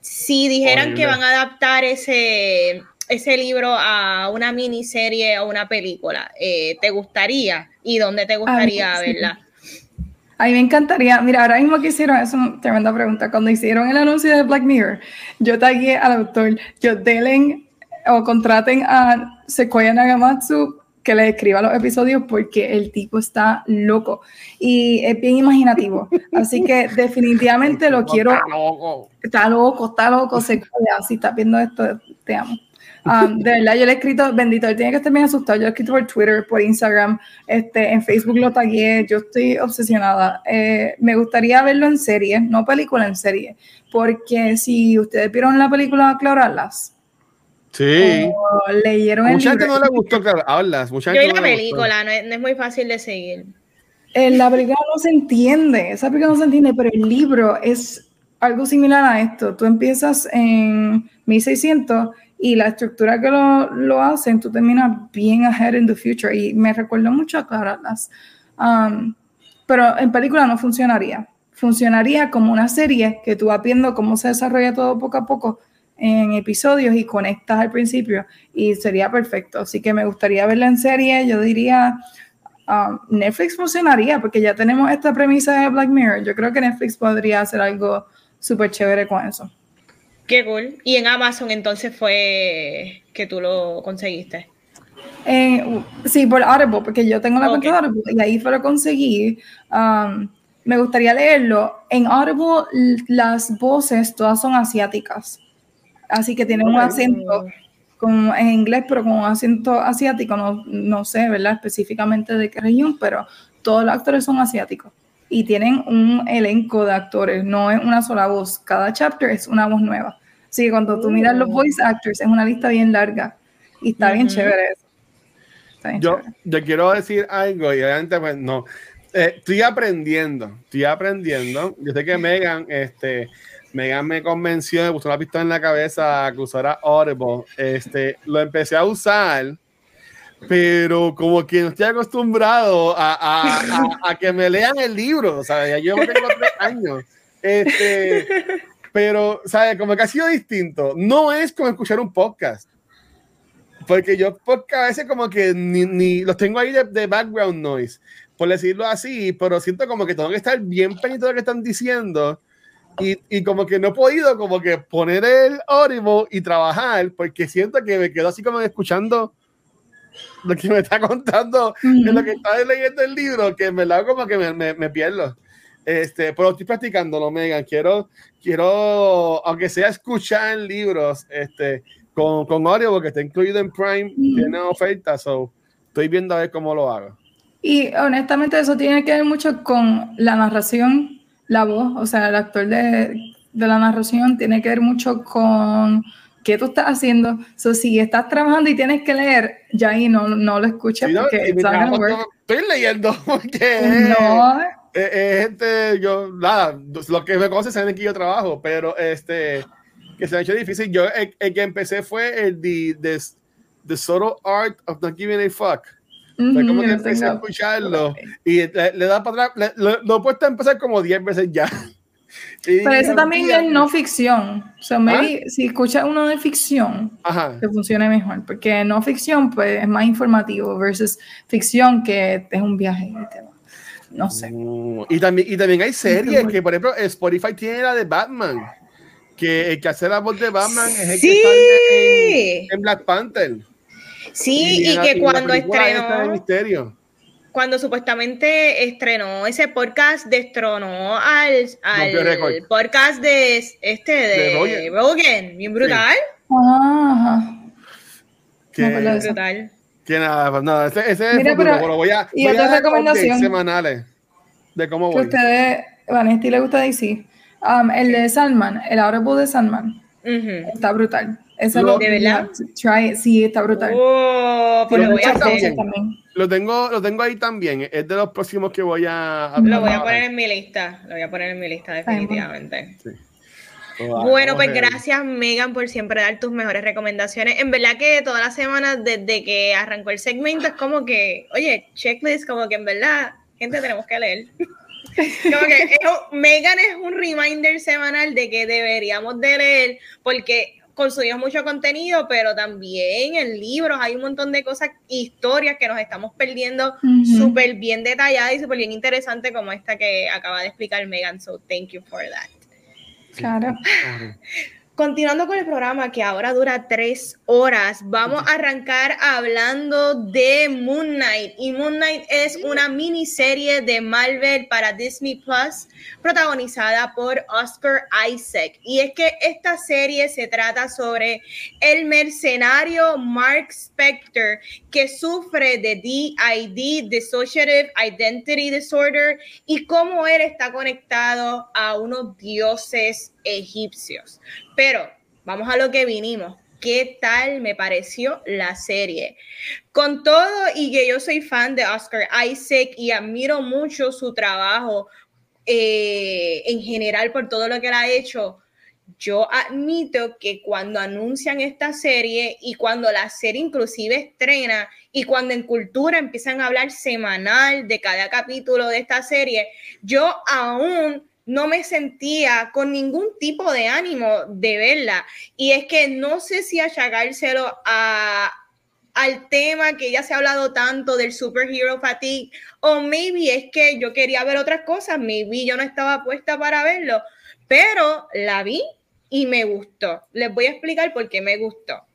Si dijeran que van a adaptar ese, ese libro a una miniserie o una película, eh, ¿te gustaría? ¿Y dónde te gustaría verla? A mí me encantaría, mira, ahora mismo que hicieron, es una tremenda pregunta, cuando hicieron el anuncio de Black Mirror, yo tagué al autor, yo delen o contraten a Sequoia Nagamatsu que le escriba los episodios porque el tipo está loco y es bien imaginativo. Así que definitivamente lo quiero. Está loco. Está loco, está loco. Se si estás viendo esto, te amo. Um, de verdad, yo le he escrito, bendito, él tiene que estar bien asustado. Yo le he escrito por Twitter, por Instagram, este, en Facebook lo tagué. Yo estoy obsesionada. Eh, me gustaría verlo en serie, no película en serie, porque si ustedes vieron la película Clorarlas, Sí. leyeron mucha gente no le gustó, claro, hablas. Mucha Yo vi la película, no es, no es, muy fácil de seguir. En la película no se entiende, esa película no se entiende, pero el libro es algo similar a esto. Tú empiezas en 1600 y la estructura que lo, lo hacen, tú terminas bien ahead in the future. Y me recuerda mucho a Claras. Um, pero en película no funcionaría. Funcionaría como una serie que tú vas viendo cómo se desarrolla todo poco a poco en episodios y conectas al principio y sería perfecto. Así que me gustaría verla en serie. Yo diría, um, Netflix funcionaría porque ya tenemos esta premisa de Black Mirror. Yo creo que Netflix podría hacer algo súper chévere con eso. Qué cool. Y en Amazon entonces fue que tú lo conseguiste. Eh, sí, por Audible, porque yo tengo la cuenta de Audible y ahí fue lo conseguí. Um, me gustaría leerlo. En Audible las voces todas son asiáticas así que tiene un acento como en inglés, pero con un acento asiático, no, no sé, ¿verdad? Específicamente de qué región, pero todos los actores son asiáticos y tienen un elenco de actores, no es una sola voz, cada chapter es una voz nueva. Así que cuando tú miras los oh. voice actors, es una lista bien larga y está bien chévere eso. yo, yo quiero decir algo y obviamente pues no. Eh, estoy aprendiendo, estoy aprendiendo. Yo sé que Megan, este, Megan me convenció, me puso la pistola en la cabeza que usara Audible. Este, lo empecé a usar, pero como que no estoy acostumbrado a, a, a, que me lean el libro. Ya yo tengo tres años. Este, pero, ¿sabes? Como que ha sido distinto. No es como escuchar un podcast. Porque yo podcast a veces como que ni, ni los tengo ahí de, de, background noise, por decirlo así, pero siento como que tengo que estar bien pendiente de lo que están diciendo y, y, como que no he podido como que poner el Audible y trabajar porque siento que me quedo así como escuchando lo que me está contando de lo que está leyendo el libro que me lo como que me, me, me, pierdo. Este pero estoy practicándolo Megan. Quiero quiero aunque sea escuchar libros este con, con Oreo porque está incluido en Prime, tiene oferta, so estoy viendo a ver cómo lo hago. Y honestamente eso tiene que ver mucho con la narración, la voz, o sea, el actor de, de la narración tiene que ver mucho con qué tú estás haciendo. So, si estás trabajando y tienes que leer, ya ahí no, no lo escuches porque estoy leyendo porque no. gente, yo, nada, lo que me conoce saben que yo trabajo, pero este, que se me ha hecho difícil. Yo, el, que empecé fue el de, the, the Subtle Art of Not Giving a Fuck. Como que empecé a escucharlo y le, da para atrás, lo he puesto a empezar como 10 veces ya. Pero eso también es no ficción. O sea, ¿Ah? si escuchas uno de ficción, te funciona mejor. Porque no ficción, pues es más informativo versus ficción que es un viaje. No sé. Uh, y, también, y también hay series que, por ejemplo, Spotify tiene la de Batman. Que el que hace la voz de Batman es el que sale en, Black Panther. Sí, y, que cuando estrenó cuando supuestamente estrenó ese podcast, destronó al, al podcast de este de, Rogan. bien brutal. Ajá. Qué brutal. Que nada, pues no, ese, ese Mira, pero, lo voy a, y voy otra a recomendación semanales de cómo voy. Que ustedes, Vanesti le gusta decir, um, el de Salman, el Audible de Salman, está brutal. Ese lo, de verdad. Try it, sí, está brutal. Oh, pues lo voy a hacer. También. Lo tengo, lo tengo ahí también. Es de los próximos que voy a. lo voy a poner en mi lista. Lo voy a poner en mi lista, definitivamente. Bueno, pues gracias Megan por siempre dar tus mejores recomendaciones. En verdad que toda la semana desde que arrancó el segmento es como que, oye, checklist, como que en verdad, gente, tenemos que leer. como que Megan es un reminder semanal de que deberíamos de leer porque consumimos mucho contenido, pero también en libros hay un montón de cosas, historias que nos estamos perdiendo súper bien detalladas y súper bien interesantes como esta que acaba de explicar Megan. So, thank you for that. Claro. Continuando con el programa que ahora dura tres horas, vamos a arrancar hablando de Moon Knight. Y Moon Knight es una miniserie de Marvel para Disney Plus, protagonizada por Oscar Isaac. Y es que esta serie se trata sobre el mercenario Mark Spector, que sufre de DID, Dissociative Identity Disorder, y cómo él está conectado a unos dioses egipcios. Pero vamos a lo que vinimos. ¿Qué tal me pareció la serie? Con todo y que yo soy fan de Oscar Isaac y admiro mucho su trabajo eh, en general por todo lo que él ha hecho, yo admito que cuando anuncian esta serie y cuando la serie inclusive estrena y cuando en cultura empiezan a hablar semanal de cada capítulo de esta serie, yo aún no me sentía con ningún tipo de ánimo de verla. Y es que no sé si achagárselo a, al tema que ya se ha hablado tanto del superhero fatigue, o maybe es que yo quería ver otras cosas, maybe yo no estaba puesta para verlo, pero la vi y me gustó. Les voy a explicar por qué me gustó.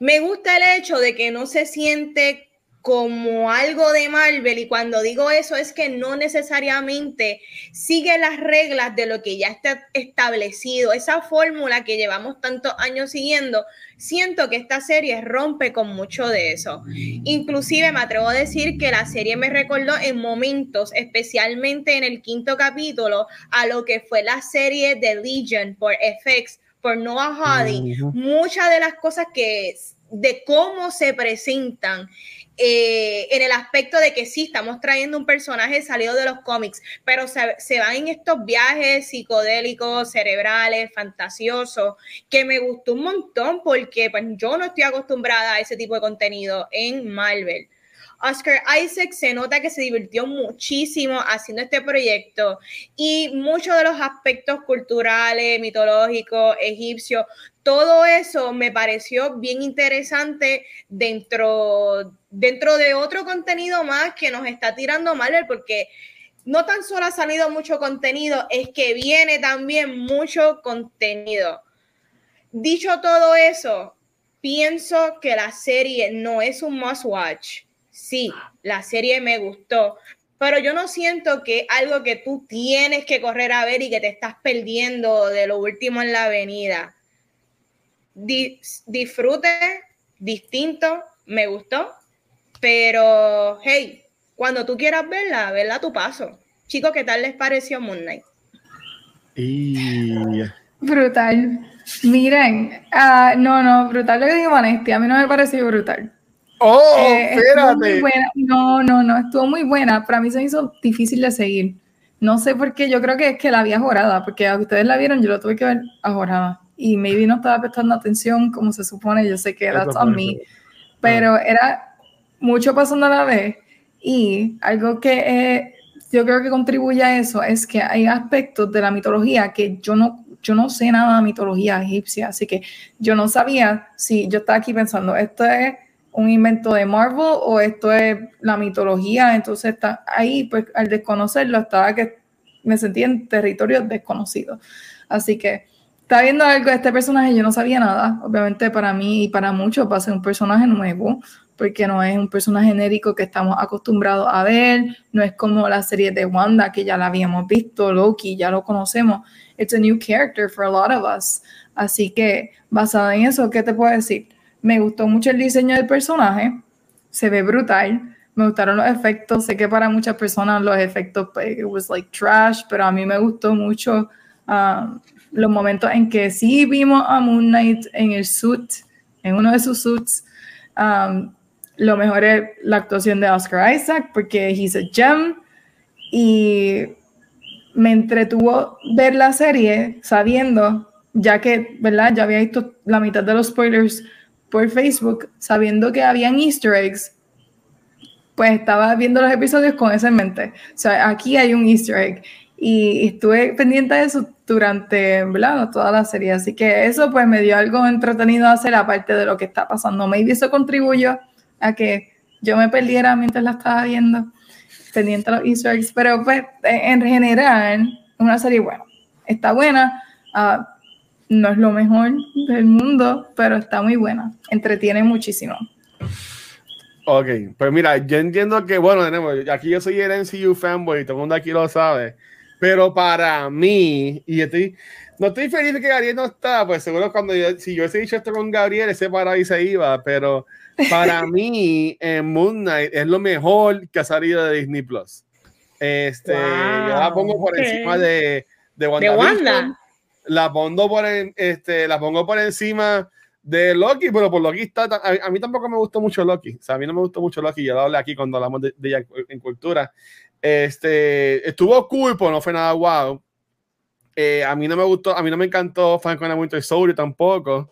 Me gusta el hecho de que no se siente como algo de Marvel y cuando digo eso es que no necesariamente sigue las reglas de lo que ya está establecido, esa fórmula que llevamos tantos años siguiendo, siento que esta serie rompe con mucho de eso. Inclusive me atrevo a decir que la serie me recordó en momentos, especialmente en el quinto capítulo, a lo que fue la serie de Legion por FX, por Noah Hardy, muchas de las cosas que de cómo se presentan eh, en el aspecto de que sí, estamos trayendo un personaje salido de los cómics, pero se, van en estos viajes psicodélicos, cerebrales, fantasiosos, que me gustó un montón porque pues, yo no estoy acostumbrada a ese tipo de contenido en Marvel. Oscar Isaac se nota que se divirtió muchísimo haciendo este proyecto y muchos de los aspectos culturales, mitológicos, egipcios, todo eso me pareció bien interesante dentro, dentro de otro contenido más que nos está tirando Marvel porque no tan solo ha salido mucho contenido, es que viene también mucho contenido. Dicho todo eso, pienso que la serie no es un must watch sí, la serie me gustó, pero yo no siento que algo que tú tienes que correr a ver y que te estás perdiendo de lo último en la avenida. disfrute, distinto, me gustó, pero hey, cuando tú quieras verla, verla a tu paso. Chicos, ¿qué tal les pareció Moon Knight? Y... Brutal. Miren, uh, no, no, brutal lo que digo Vanesti, a mí no me pareció brutal. Oh, eh, espérate. No, no, no, estuvo muy buena. Para mí se hizo difícil de seguir. No sé por qué, yo creo que es que la vi ajorada, porque a ustedes la vieron, yo lo tuve que ver ajorada. Y maybe no estaba prestando atención como se supone, yo sé que era a mí, pero ah. era mucho pasando a la vez. Y algo que eh, yo creo que contribuye a eso es que hay aspectos de la mitología que yo no, yo no sé nada de mitología egipcia, así que yo no sabía si yo estaba aquí pensando, esto es un invento de Marvel o esto es la mitología, entonces está ahí, pues al desconocerlo estaba que me sentí en territorio desconocido. Así que está viendo algo de este personaje, yo no sabía nada, obviamente para mí y para muchos va a ser un personaje nuevo, porque no es un personaje genérico que estamos acostumbrados a ver, no es como la serie de Wanda que ya la habíamos visto, Loki, ya lo conocemos. It's a new character for a lot of us. Así que, basado en eso, ¿qué te puedo decir? Me gustó mucho el diseño del personaje, se ve brutal, me gustaron los efectos, sé que para muchas personas los efectos, pues, it was like trash, pero a mí me gustó mucho um, los momentos en que sí vimos a Moon Knight en el suit, en uno de sus suits. Um, lo mejor es la actuación de Oscar Isaac porque he's a gem y me entretuvo ver la serie sabiendo, ya que, ¿verdad? Ya había visto la mitad de los spoilers por Facebook, sabiendo que habían easter eggs, pues estaba viendo los episodios con eso en mente. O sea, aquí hay un easter egg y estuve pendiente de eso durante ¿verdad? toda la serie. Así que eso pues me dio algo entretenido a hacer aparte de lo que está pasando. Maybe eso contribuyó a que yo me perdiera mientras la estaba viendo, pendiente de los easter eggs, pero pues en general, una serie buena. Está buena, uh, no es lo mejor del mundo, pero está muy buena, entretiene muchísimo. Ok, pues mira, yo entiendo que, bueno, tenemos, aquí yo soy el NCU fanboy, todo el mundo aquí lo sabe, pero para mí, y estoy, no estoy feliz de que Gabriel no está, pues seguro cuando yo, si yo hubiese dicho esto con Gabriel, ese para ahí se iba, pero para mí, eh, Moon Knight es lo mejor que ha salido de Disney Plus. Este, yo la pongo por encima de, de Wanda. La pongo por este, la pongo por encima de Loki, pero por Loki está. A, mí tampoco me gustó mucho Loki. O sea, a mí no me gustó mucho Loki. Yo lo hablé aquí cuando hablamos de, ella en cultura. Este, estuvo cool, pero no fue nada wow. Eh, a mí no me gustó, a mí no me encantó Falcon Winter Soldier tampoco.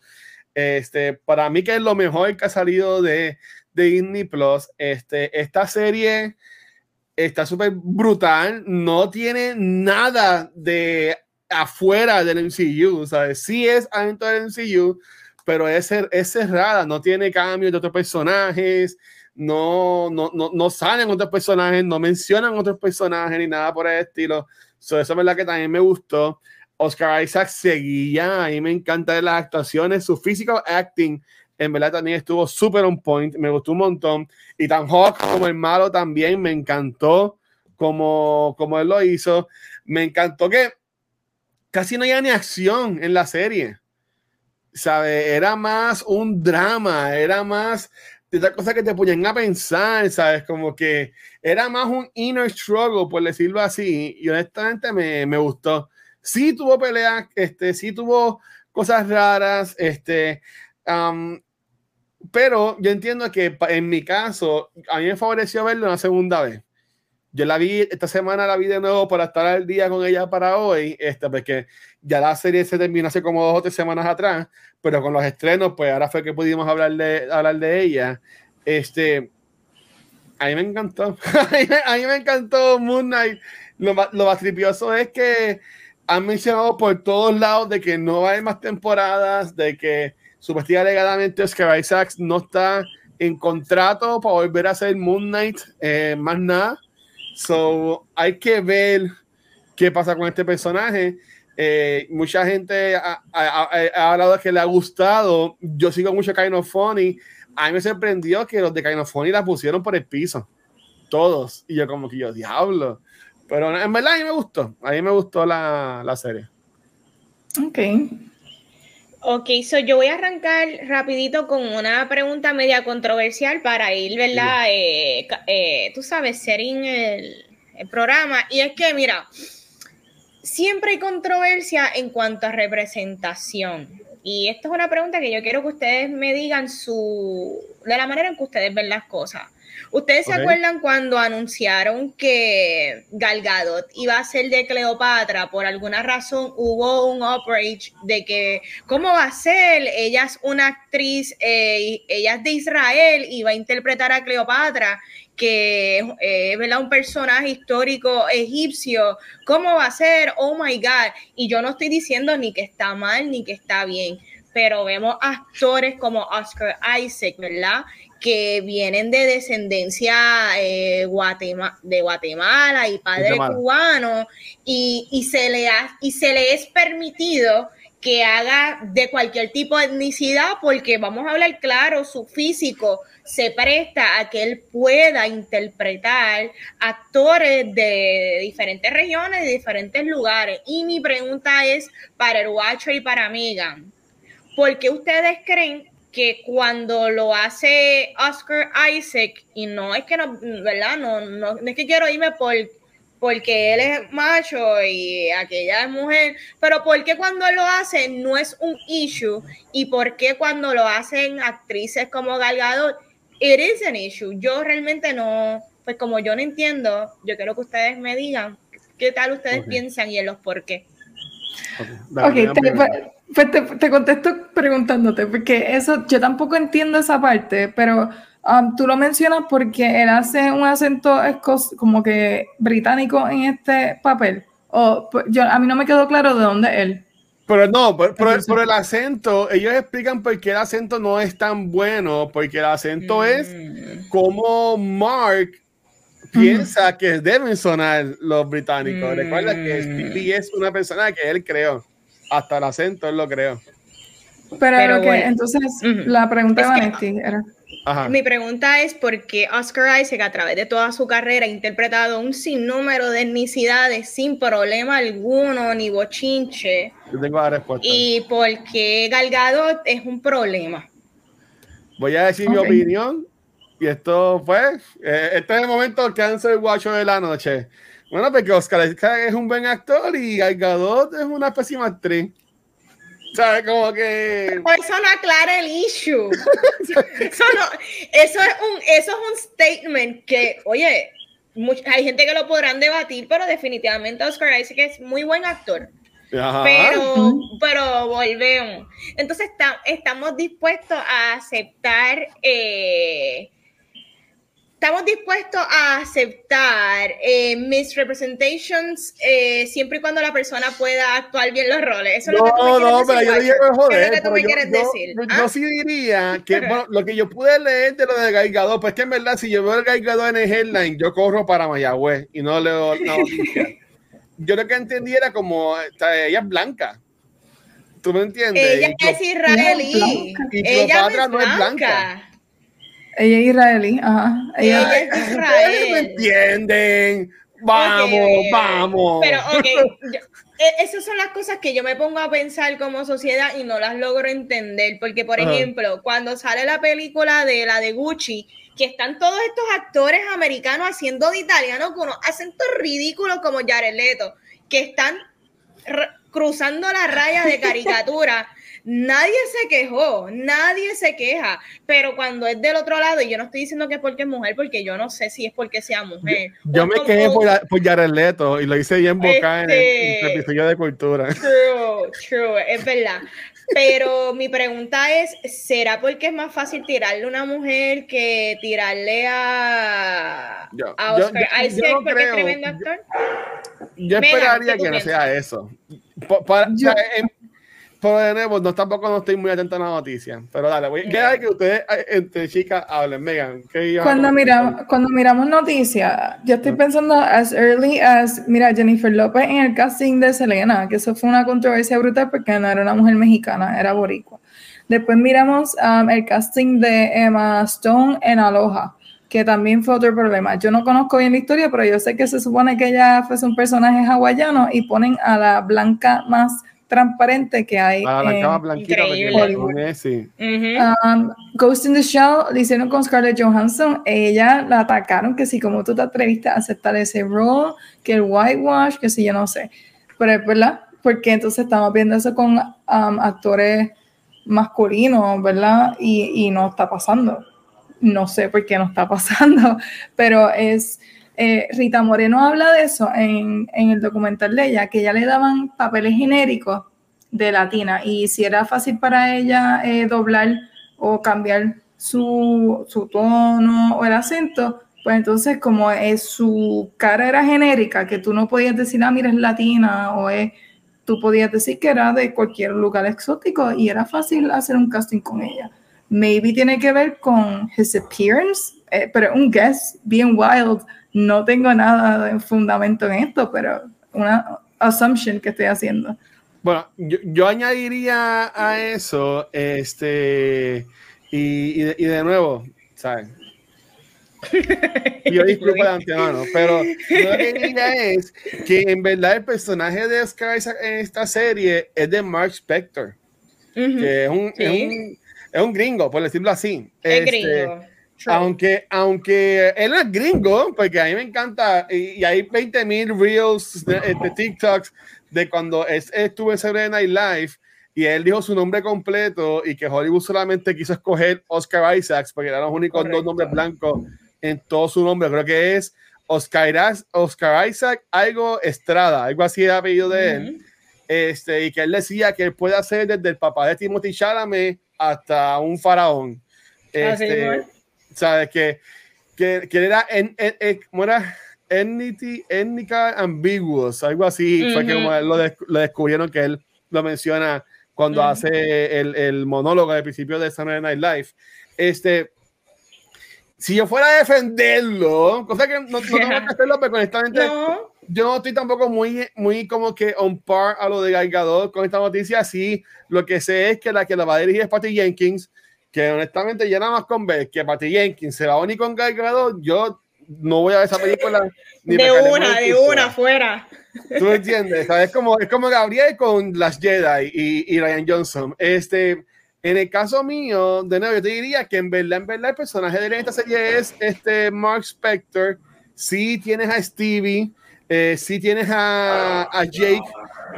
Este, para mí que es lo mejor que ha salido de, de Disney Plus. Este, esta serie está súper brutal, no tiene nada de afuera del MCU, ¿sabes? Sí es adentro del MCU, pero es, es cerrada, no tiene cambios de otros personajes, no, no, no, no salen otros personajes, no mencionan otros personajes ni nada por el estilo. eso es verdad que también me gustó. Oscar Isaac seguía, a mí me encanta de las actuaciones, su physical acting en verdad también estuvo súper on point, me gustó un montón. Y tan Hawk como el malo también me encantó como, como él lo hizo. Me encantó que casi no había ni acción en la serie. ¿Sabe? Era más un drama, era más de esta cosa que te ponían a pensar, ¿sabes? Como que era más un inner struggle, por decirlo así. Y honestamente me, me gustó sí tuvo peleas, este, sí tuvo cosas raras, este, pero yo entiendo que en mi caso, a mí me favoreció verlo una segunda vez. Yo la vi, esta semana la vi de nuevo para estar al día con ella para hoy, este, porque ya la serie se terminó hace como dos o tres semanas atrás, pero con los estrenos, pues ahora fue que pudimos hablar de, hablar de ella. Este, a mí me encantó, a mí me encantó Moon Knight. Lo, lo más tripioso es que han mencionado por todos lados de que no hay más temporadas, de que supuestamente alegadamente Oscar Isaacs no está en contrato para volver a hacer Moon Knight, eh, más nada. So, hay que ver qué pasa con este personaje. Eh, mucha gente ha, hablado de que le ha gustado. Yo sigo mucho Kind of. A mí me sorprendió que los de Kind of Funny la pusieron por el piso. Todos. Y yo, como que yo, diablo. Pero en verdad a mí me gustó. A mí me gustó la, la serie. Ok. Ok, so yo voy a arrancar rapidito con una pregunta media controversial para ir, ¿verdad? Eh, eh, tú sabes, setting el, el programa. Y es que, mira, siempre hay controversia en cuanto a representación. Y esto es una pregunta que yo quiero que ustedes me digan su, de la manera en que ustedes ven las cosas. ¿Ustedes se acuerdan cuando anunciaron que Gal Gadot iba a ser de Cleopatra? Por alguna razón hubo un outrage de que, ¿cómo va a ser? Ella es una actriz, eh, ella es de Israel y va a interpretar a Cleopatra, que eh, es un personaje histórico egipcio. ¿Cómo va a ser? Oh my God. Y yo no estoy diciendo ni que está mal ni que está bien pero vemos actores como Oscar Isaac, ¿verdad? Que vienen de descendencia eh, de Guatemala y padre cubano, y, se le y se le es permitido que haga de cualquier tipo de etnicidad, porque vamos a hablar claro, su físico se presta a que él pueda interpretar actores de diferentes regiones, de diferentes lugares. Y mi pregunta es para el Watcher y para Megan, ¿por qué ustedes creen que cuando lo hace Oscar Isaac, y no es que no, ¿verdad? No, no, es que quiero irme por porque él es macho y aquella es mujer, pero ¿por qué cuando lo hace no es un issue? ¿Y por qué cuando lo hacen actrices como Gal Gadot, it is an issue? Yo realmente no, pues como yo no entiendo, yo quiero que ustedes me digan qué tal ustedes piensan y en los por qué. Ok, pues te, contesto preguntándote, porque eso, yo tampoco entiendo esa parte, pero um, tú lo mencionas porque él hace un acento como que británico en este papel. O, pues, yo, a mí no me quedó claro de dónde él. Pero no, por, por, el acento, ellos explican por qué el acento no es tan bueno, porque el acento es mm. como Mark piensa que deben sonar los británicos. Recuerda que Stevie mm. es una persona que él creó. Hasta el acento él lo creó. Pero, entonces la pregunta de Vanetti era. Mi pregunta es por qué Oscar Isaac a través de toda su carrera ha interpretado un sinnúmero de etnicidades sin problema alguno ni bochinche. Yo tengo la respuesta. Y por qué Galgado es un problema. Voy a decir mi opinión y esto fue, eh, este es el momento que han el guacho de la noche. Bueno, porque Oscar Isaac es un buen actor y Gal Gadot es una pésima actriz. ¿Sabes? Como que. Eso no aclara el issue. eso, no, eso, es un, eso es un statement que, oye, hay gente que lo podrán debatir, pero definitivamente Oscar Isaac es muy buen actor. Pero, pero volvemos. Entonces estamos dispuestos a aceptar eh, estamos dispuestos a aceptar eh, misrepresentations eh, siempre y cuando la persona pueda actuar bien los roles. Eso es lo que tú no, no, pero yo digo joder. ¿Qué es lo que tú me quieres decir? Yo, ¿Ah? sí diría que lo que yo pude leer de lo de Gaigado, pues que en verdad, si yo veo el Gaigado en el headline, yo corro para Mayagüez y no leo no, Yo lo que entendí era como, ella es blanca. ¿Tú me entiendes? Ella es israelí. Y ella no es blanca. Ella es israelí, ajá. Ella, es israelí. ¿Me entienden? Vamos, vamos. Pero, ok, e, esas son las cosas que yo me pongo a pensar como sociedad y no las logro entender. Porque, por ejemplo, cuando sale la película de la de Gucci, que están todos estos actores americanos haciendo de italiano con unos acentos ridículos como Jared Leto, que están cruzando la raya de caricatura. Nadie se quejó, nadie se queja, pero cuando es del otro lado, y yo no estoy diciendo que es porque es mujer, porque yo no sé si es porque sea mujer. Yo, me quejé por, por Jared Leto y lo hice bien boca en, el, este, episodio de cultura. True, true, es verdad. Pero mi pregunta es, ¿será porque es más fácil tirarle a una mujer que tirarle a, a Oscar Isaac porque es tremendo actor? Yo, esperaría que no sea eso. Para, pero de nuevo, no, tampoco no estoy muy atento a la noticia. Pero dale, voy, ¿qué hay que ustedes eh, entre chicas hablen? Megan, cuando, miramos, cuando miramos noticias, yo estoy pensando as early as, mira, Jennifer López en el casting de Selena, que eso fue una controversia brutal porque no era una mujer mexicana, era boricua. Después miramos um, el casting de Emma Stone en Aloha, que también fue otro problema. Yo no conozco bien la historia, pero yo sé que se supone que ella fue un personaje hawaiano y ponen a la blanca más transparente que hay. Ah, la cama blanquita um, Ghost in the Shell lo hicieron con Scarlett Johansson. Ella la atacaron que si como tú te atreviste a aceptar ese rol, que el whitewash, que si yo no sé. Pero es verdad, porque entonces estamos viendo eso con um, actores masculinos, ¿verdad? Y, y no está pasando. No sé por qué no está pasando, pero es eh, Rita Moreno habla de eso en, el documental de ella, que ya le daban papeles genéricos de latina y si era fácil para ella eh, doblar o cambiar su, tono o el acento, pues entonces como es, su cara era genérica, que tú no podías decir, ah, mira, es latina o es, tú podías decir que era de cualquier lugar exótico y era fácil hacer un casting con ella. Maybe tiene que ver con his appearance, eh, pero un guess bien wild no tengo nada de fundamento en esto, pero una assumption que estoy haciendo. Bueno, yo, añadiría a eso, este, y, y, de, nuevo, ¿sabes? yo disculpo de antemano, pero lo que diría es que en verdad el personaje de Oscar en esta serie es de Mark Spector, que es un, es un, gringo, por decirlo así. Es este, gringo aunque, aunque él es gringo, porque a mí me encanta, y, hay 20 mil reels de, de, TikToks de cuando estuvo en Saturday Night Live y él dijo su nombre completo y que Hollywood solamente quiso escoger Oscar Isaacs porque eran los únicos dos nombres blancos en todo su nombre. Creo que es Oscar, Oscar Isaac, algo Estrada, algo así de apellido de él. Este, y que él decía que él puede hacer desde el papá de Timothy Chalamet hasta un faraón. Este, ¿sabes? Que, que, que era, en, en, en, ¿cómo era? étnica ambiguous, algo así, fue que lo, lo, descubrieron que él lo menciona cuando hace el, el, monólogo al principio de Saturday Night Live. Este, si yo fuera a defenderlo, cosa que no, no tengo que hacerlo, pero honestamente yo no estoy tampoco muy, muy como que on par a lo de Galgador con esta noticia. Sí, lo que sé es que la que la va a dirigir es Patty Jenkins que honestamente ya nada más con ver que Patty Jenkins se va a unir con Gal Gadot, yo no voy a ver esa película. Ni de una, de una, fuera. ¿Tú entiendes? Es como, es como Gabriel con las Jedi y, y Ryan Johnson. Este, en el caso mío, de nuevo, yo te diría que en verdad, en verdad, el personaje de esta serie es este Mark Spector. Sí tienes a Stevie, eh, sí tienes a, a Jake,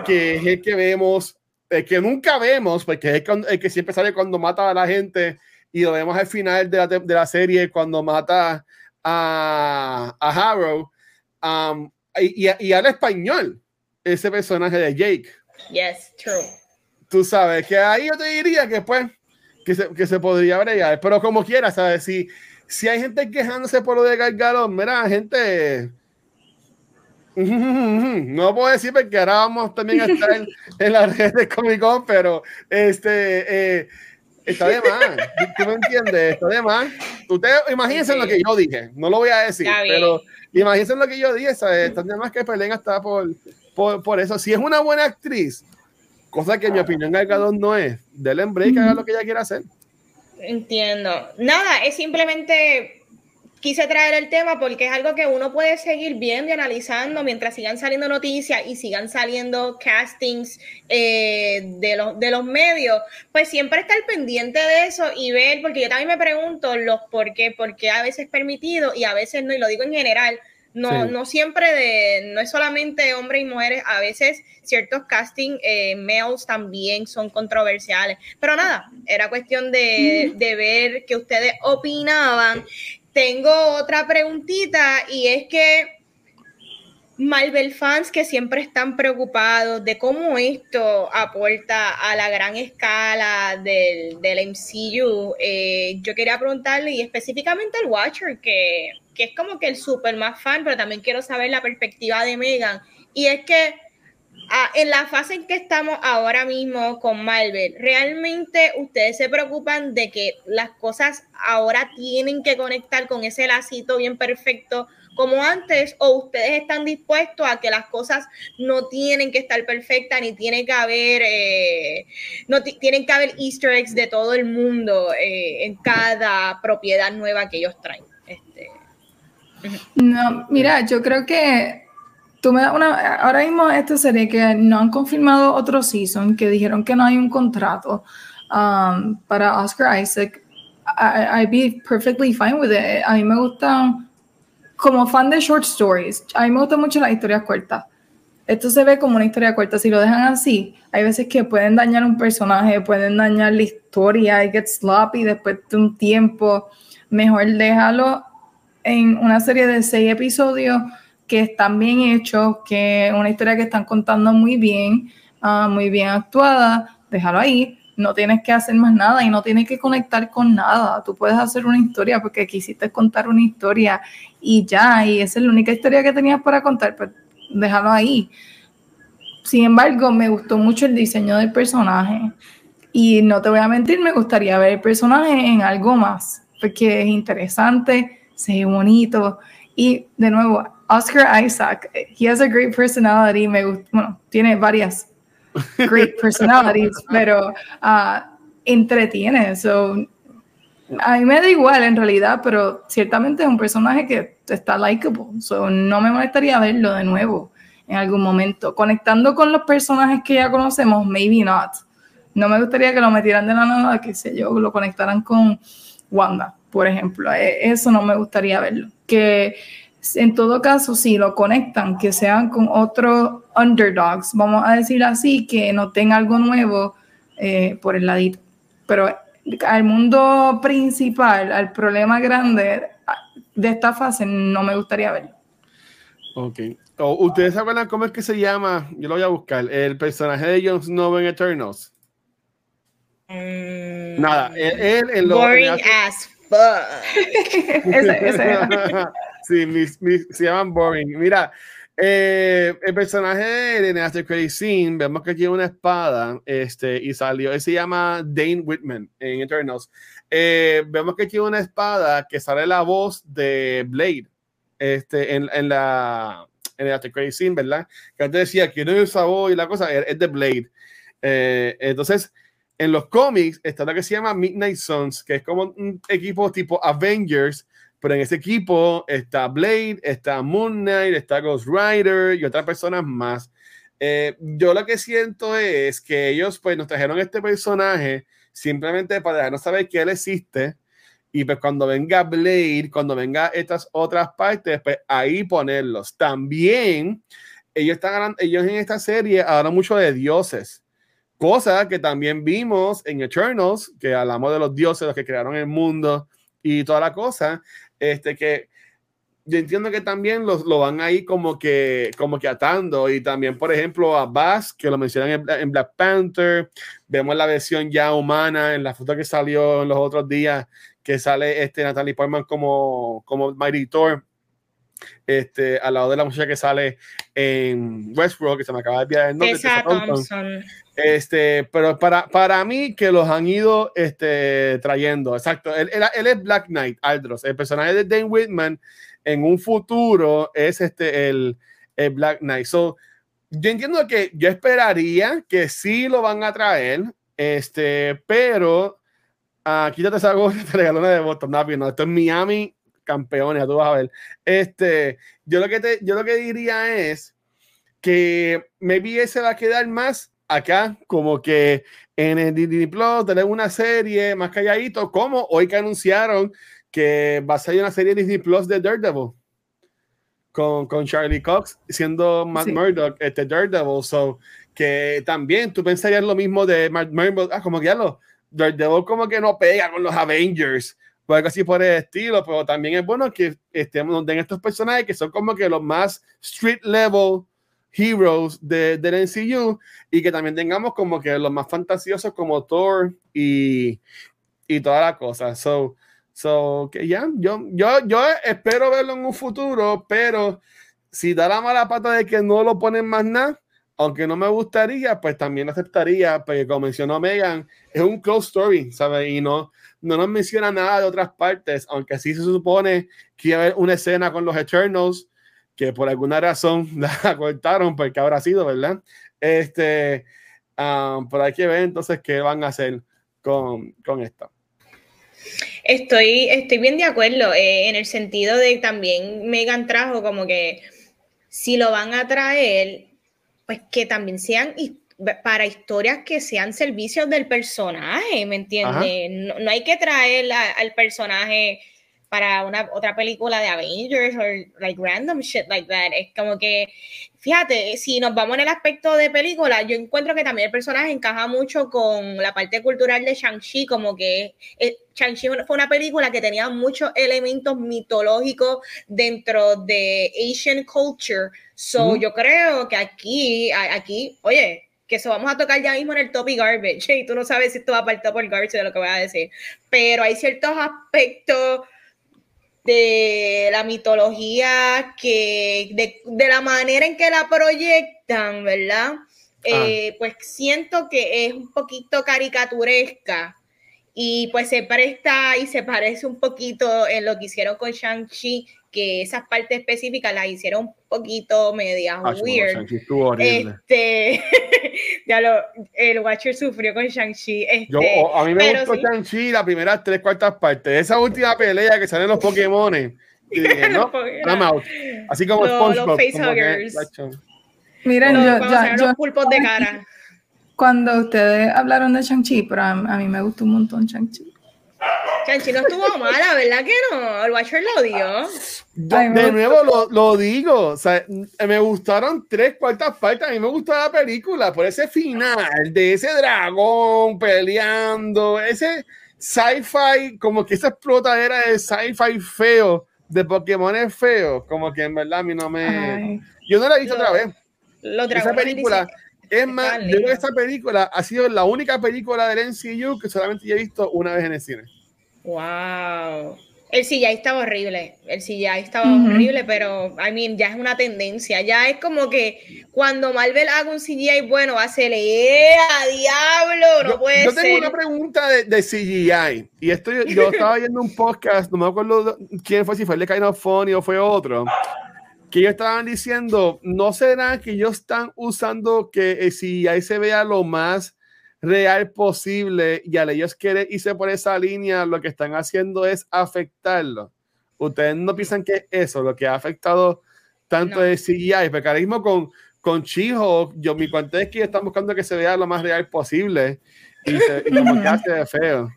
que es el que vemos el que nunca vemos, porque es el que siempre sale cuando mata a la gente y lo vemos al final de la, de la serie cuando mata a, a Harrow um, y, y, habla español ese personaje de Jake. Yes, true. Tú sabes que ahí yo te diría que pues que se, que se podría bregar, pero como quieras, ¿sabes? Si, si hay gente quejándose por lo de Gargalo, mira, gente no puedo decir porque ahora vamos también a estar en, en las redes de Comic Con, pero este eh, está de más. ¿Tú me entiendes? Está de más. Ustedes imagínense en lo que yo dije, no lo voy a decir, pero imagínense en lo que yo dije, ¿sabes? Está de más que peleen hasta por, por, por, eso. Si es una buena actriz, cosa que en mi opinión Galgadón no es, denle break, haga lo que ella quiera hacer. Entiendo. Nada, es simplemente quise traer el tema porque es algo que uno puede seguir viendo y analizando mientras sigan saliendo noticias y sigan saliendo castings eh, de, los, de los medios, pues siempre estar pendiente de eso y ver, porque yo también me pregunto los por qué, por qué a veces permitido y a veces no, y lo digo en general, no, no siempre de, no es solamente hombres y mujeres, a veces ciertos casting eh, males también son controversiales. Pero nada, era cuestión de, de ver qué ustedes opinaban tengo otra preguntita y es que Marvel fans que siempre están preocupados de cómo esto aporta a la gran escala del, MCU, eh, yo quería preguntarle y específicamente al Watcher, que, que es como que el super más fan, pero también quiero saber la perspectiva de Megan. Y es que Ah, en la fase en que estamos ahora mismo con Marvel, ¿realmente ustedes se preocupan de que las cosas ahora tienen que conectar con ese lacito bien perfecto como antes o ustedes están dispuestos a que las cosas no tienen que estar perfectas ni tiene que haber eh, no tienen que haber easter eggs de todo el mundo eh, en cada propiedad nueva que ellos traen este. no mira yo creo que ahora mismo esta serie que no han confirmado otro season, que dijeron que no hay un contrato um, para Oscar Isaac, I, I'd be perfectly fine with it. A mí me gustan, como fan de short stories, a mí me gustan mucho las historias cortas. Esto se ve como una historia corta. Si lo dejan así, hay veces que pueden dañar un personaje, pueden dañar la historia, y get sloppy después de un tiempo. Mejor déjalo en una serie de seis episodios que están bien hechos, que una historia que están contando muy bien, uh, muy bien actuada, déjalo ahí. No tienes que hacer más nada y no tienes que conectar con nada. Tú puedes hacer una historia porque quisiste contar una historia y ya, y esa es la única historia que tenías para contar, pues déjalo ahí. Sin embargo, me gustó mucho el diseño del personaje y no te voy a mentir, me gustaría ver el personaje en algo más, porque es interesante, se ve bonito y de nuevo, Oscar Isaac, he has a great personality, me bueno, tiene varias great personalities, pero uh, entretiene, so a mí me da igual en realidad, pero ciertamente es un personaje que está likable, so no me molestaría verlo de nuevo en algún momento. Conectando con los personajes que ya conocemos, maybe not. No me gustaría que lo metieran de la nada, que sé yo, lo conectaran con Wanda, por ejemplo. E, eso no me gustaría verlo. Que en todo caso, si lo conectan, que sean con otros underdogs, vamos a decir así, que no tenga algo nuevo eh, por el ladito. Pero al mundo principal, al problema grande de esta fase, no me gustaría verlo. Ok. ¿Ustedes se acuerdan cómo es que se llama? Yo lo voy a buscar. El personaje de Jon Snow en Eternals. Mm. Nada, él, en lo Boring as fuck. ese, ese. sí, se llaman Boring. Mira, eh, el personaje de After Credit Scene, vemos que tiene una espada este, y salió, él se llama Dane Whitman en Eternals. Eh, vemos que tiene una espada que sale la voz de Blade este, en, en la en el After Credit Scene, ¿verdad? Que antes decía que no es voz y la cosa es de Blade. Eh, entonces, en los cómics está lo que se llama Midnight Suns, que es como un equipo tipo Avengers pero en ese equipo está Blade, está Moon Knight, está Ghost Rider y otras personas más. Eh, yo lo que siento es que ellos pues nos trajeron este personaje simplemente para dejarnos saber que él existe y pues cuando venga Blade, cuando venga estas otras partes, pues ahí ponerlos. También ellos están ellos en esta serie hablan mucho de dioses, cosa que también vimos en Eternals, que hablamos de los dioses, los que crearon el mundo y toda la cosa este que yo entiendo que también los, lo van ahí como que, como que atando. Y también, por ejemplo, a Bass, que lo mencionan en, Black Panther. Vemos la versión ya humana en la foto que salió en los otros días, que sale este Natalie Portman como, como Mighty Thor. Este, al lado de la muchacha que sale en Westworld, que se me acaba de enviar el nombre. Este, pero para, para mí que los han ido este, trayendo, exacto. Él, él, es Black Knight, Aldros. El personaje de Dane Whitman en un futuro es este, el, el Black Knight. So, yo entiendo que yo esperaría que sí lo van a traer, este, pero uh, quítate esa gorra, te regaló una de Boston. No, esto es Miami campeones, vas a ver. Este, yo lo que te, yo lo que diría es que maybe se va a quedar más acá, como que en el Disney Plus tenemos una serie más calladito, como hoy que anunciaron que va a salir una serie de Disney Plus de Daredevil con, con Charlie Cox siendo Matt Murdock, este Daredevil, so que también tú pensarías lo mismo de Matt Murdock, ah, como que ya lo Daredevil como que no pega con los Avengers, o algo así por el estilo, pero también es bueno que estemos en estos personajes que son como que los más street level heroes de, del MCU y que también tengamos como que los más fantasiosos como Thor y, y toda la cosa. So, so que ya, yo, yo, yo espero verlo en un futuro, pero si da la mala pata de que no lo ponen más nada, aunque no me gustaría, pues también aceptaría, porque como mencionó Megan, es un close story, ¿sabes? Y no, no nos menciona nada de otras partes, aunque sí se supone que iba a haber una escena con los Eternals que por alguna razón la cortaron, porque habrá sido, ¿verdad? Este, um, pero hay que ver entonces qué van a hacer con, con esto. Estoy, estoy bien de acuerdo eh, en el sentido de también Megan trajo como que si lo van a traer, pues que también sean para historias que sean servicios del personaje, ¿me entiendes? No, hay que traer al personaje para una otra película de Avengers o like random shit like that. Es como que, fíjate, si nos vamos en el aspecto de película, yo encuentro que también el personaje encaja mucho con la parte cultural de Shang-Chi, como que eh, Shang-Chi fue una película que tenía muchos elementos mitológicos dentro de Asian culture. So, yo creo que aquí, aquí, oye, que eso vamos a tocar ya mismo en el top y garbage, y tú no sabes si esto va para el top o el garbage de lo que voy a decir, pero hay ciertos aspectos de la mitología, que de, la manera en que la proyectan, ¿verdad? Ah. Eh, pues siento que es un poquito caricaturesca y pues se presta y se parece un poquito en lo que hicieron con Shang-Chi que esas partes específicas las hicieron un poquito medias weird. Este, ya lo, el Watcher sufrió con Shang-Chi. Este, a mí me gustó Shang-Chi las primeras tres cuartas partes. Esa última pelea que salen los Pokémon. Y ¿no? Así como los, los facehuggers. Miren, yo, ya, yo, los pulpos de cara. Cuando ustedes hablaron de Shang-Chi, pero a, a, mí me gustó un montón Shang-Chi. Chanchi no estuvo mala, ¿verdad que no? El Watcher lo dio. De, nuevo lo, lo, digo, o sea, me gustaron tres cuartas partes. A mí me gustó la película por ese final de ese dragón peleando, ese sci-fi, como que esa explotadera de sci-fi feo, de Pokémon es feo, como que en verdad a mí no me. Yo no la he visto otra vez. esa película. Es más, yo creo que esta película ha sido la única película del NCU que solamente he visto una vez en el cine. Wow. El CGI estaba horrible, el CGI estaba horrible, pero I mean, ya es una tendencia, ya es como que cuando Marvel haga un CGI bueno, va a ser a diablo, no puede ser. Yo tengo una pregunta de, de, CGI, y esto yo, estaba viendo un podcast, no me acuerdo quién fue, si fue el de Kind of Funny o fue otro, que ellos estaban diciendo, ¿no será que ellos están usando que el CGI se vea lo más real posible y al ellos quieren irse por esa línea, lo que están haciendo es afectarlo. Ustedes no piensan que eso, lo que ha afectado tanto de CGI, porque ahora mismo con, con Chijo, yo mi cuenta es que están buscando que se vea lo más real posible y, se, que hace feo.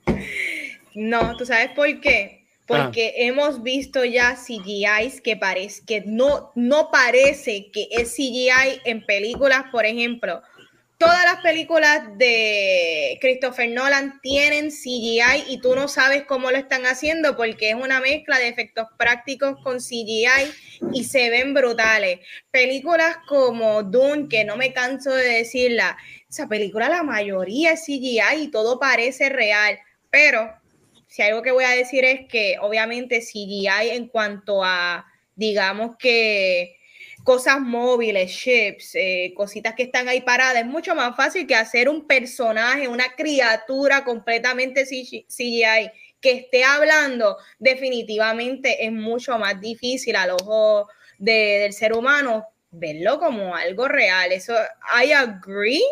No, ¿tú sabes por qué? Porque ah. hemos visto ya CGI que parece que no, no parece que es CGI en películas, por ejemplo, todas las películas de Christopher Nolan tienen CGI y tú no sabes cómo lo están haciendo porque es una mezcla de efectos prácticos con CGI y se ven brutales. Películas como Dune, que no me canso de decirla, esa película la mayoría es CGI y todo parece real, pero si algo que voy a decir es que obviamente CGI en cuanto a, digamos que cosas móviles, chips, eh, cositas que están ahí paradas, es mucho más fácil que hacer un personaje, una criatura completamente CGI que esté hablando, definitivamente es mucho más difícil al ojo del ser humano verlo como algo real. Eso, I agree,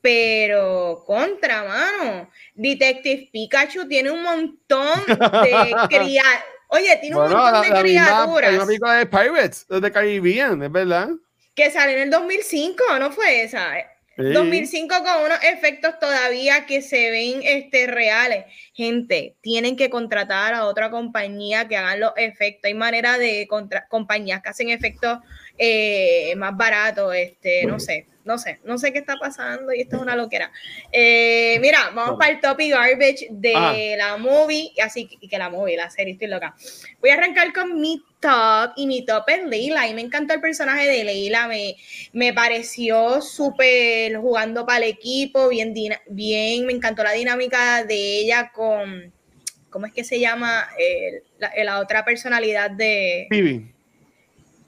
pero contra, mano. Detective Pikachu tiene un montón de criaturas Oye, tiene un montón de criaturas. Hay una película de Pirates, de Caribbean, es verdad. Que sale en el 2005, ¿no fue esa? 2005 con unos efectos todavía que se ven este, reales. Gente, tienen que contratar a otra compañía que hagan los efectos. Hay manera de compañías que hacen efectos eh, más baratos, este, no sé no sé, no sé qué está pasando y esto es una loquera. Eh, mira, vamos para el top y garbage de la movie, así que la movie, la serie, estoy loca. Voy a arrancar con mi top y mi top es Leila y me encantó el personaje de Leila, me, me pareció súper jugando para el equipo, bien, bien, me encantó la dinámica de ella con, ¿cómo es que se llama? la, la, otra personalidad de... Stevie.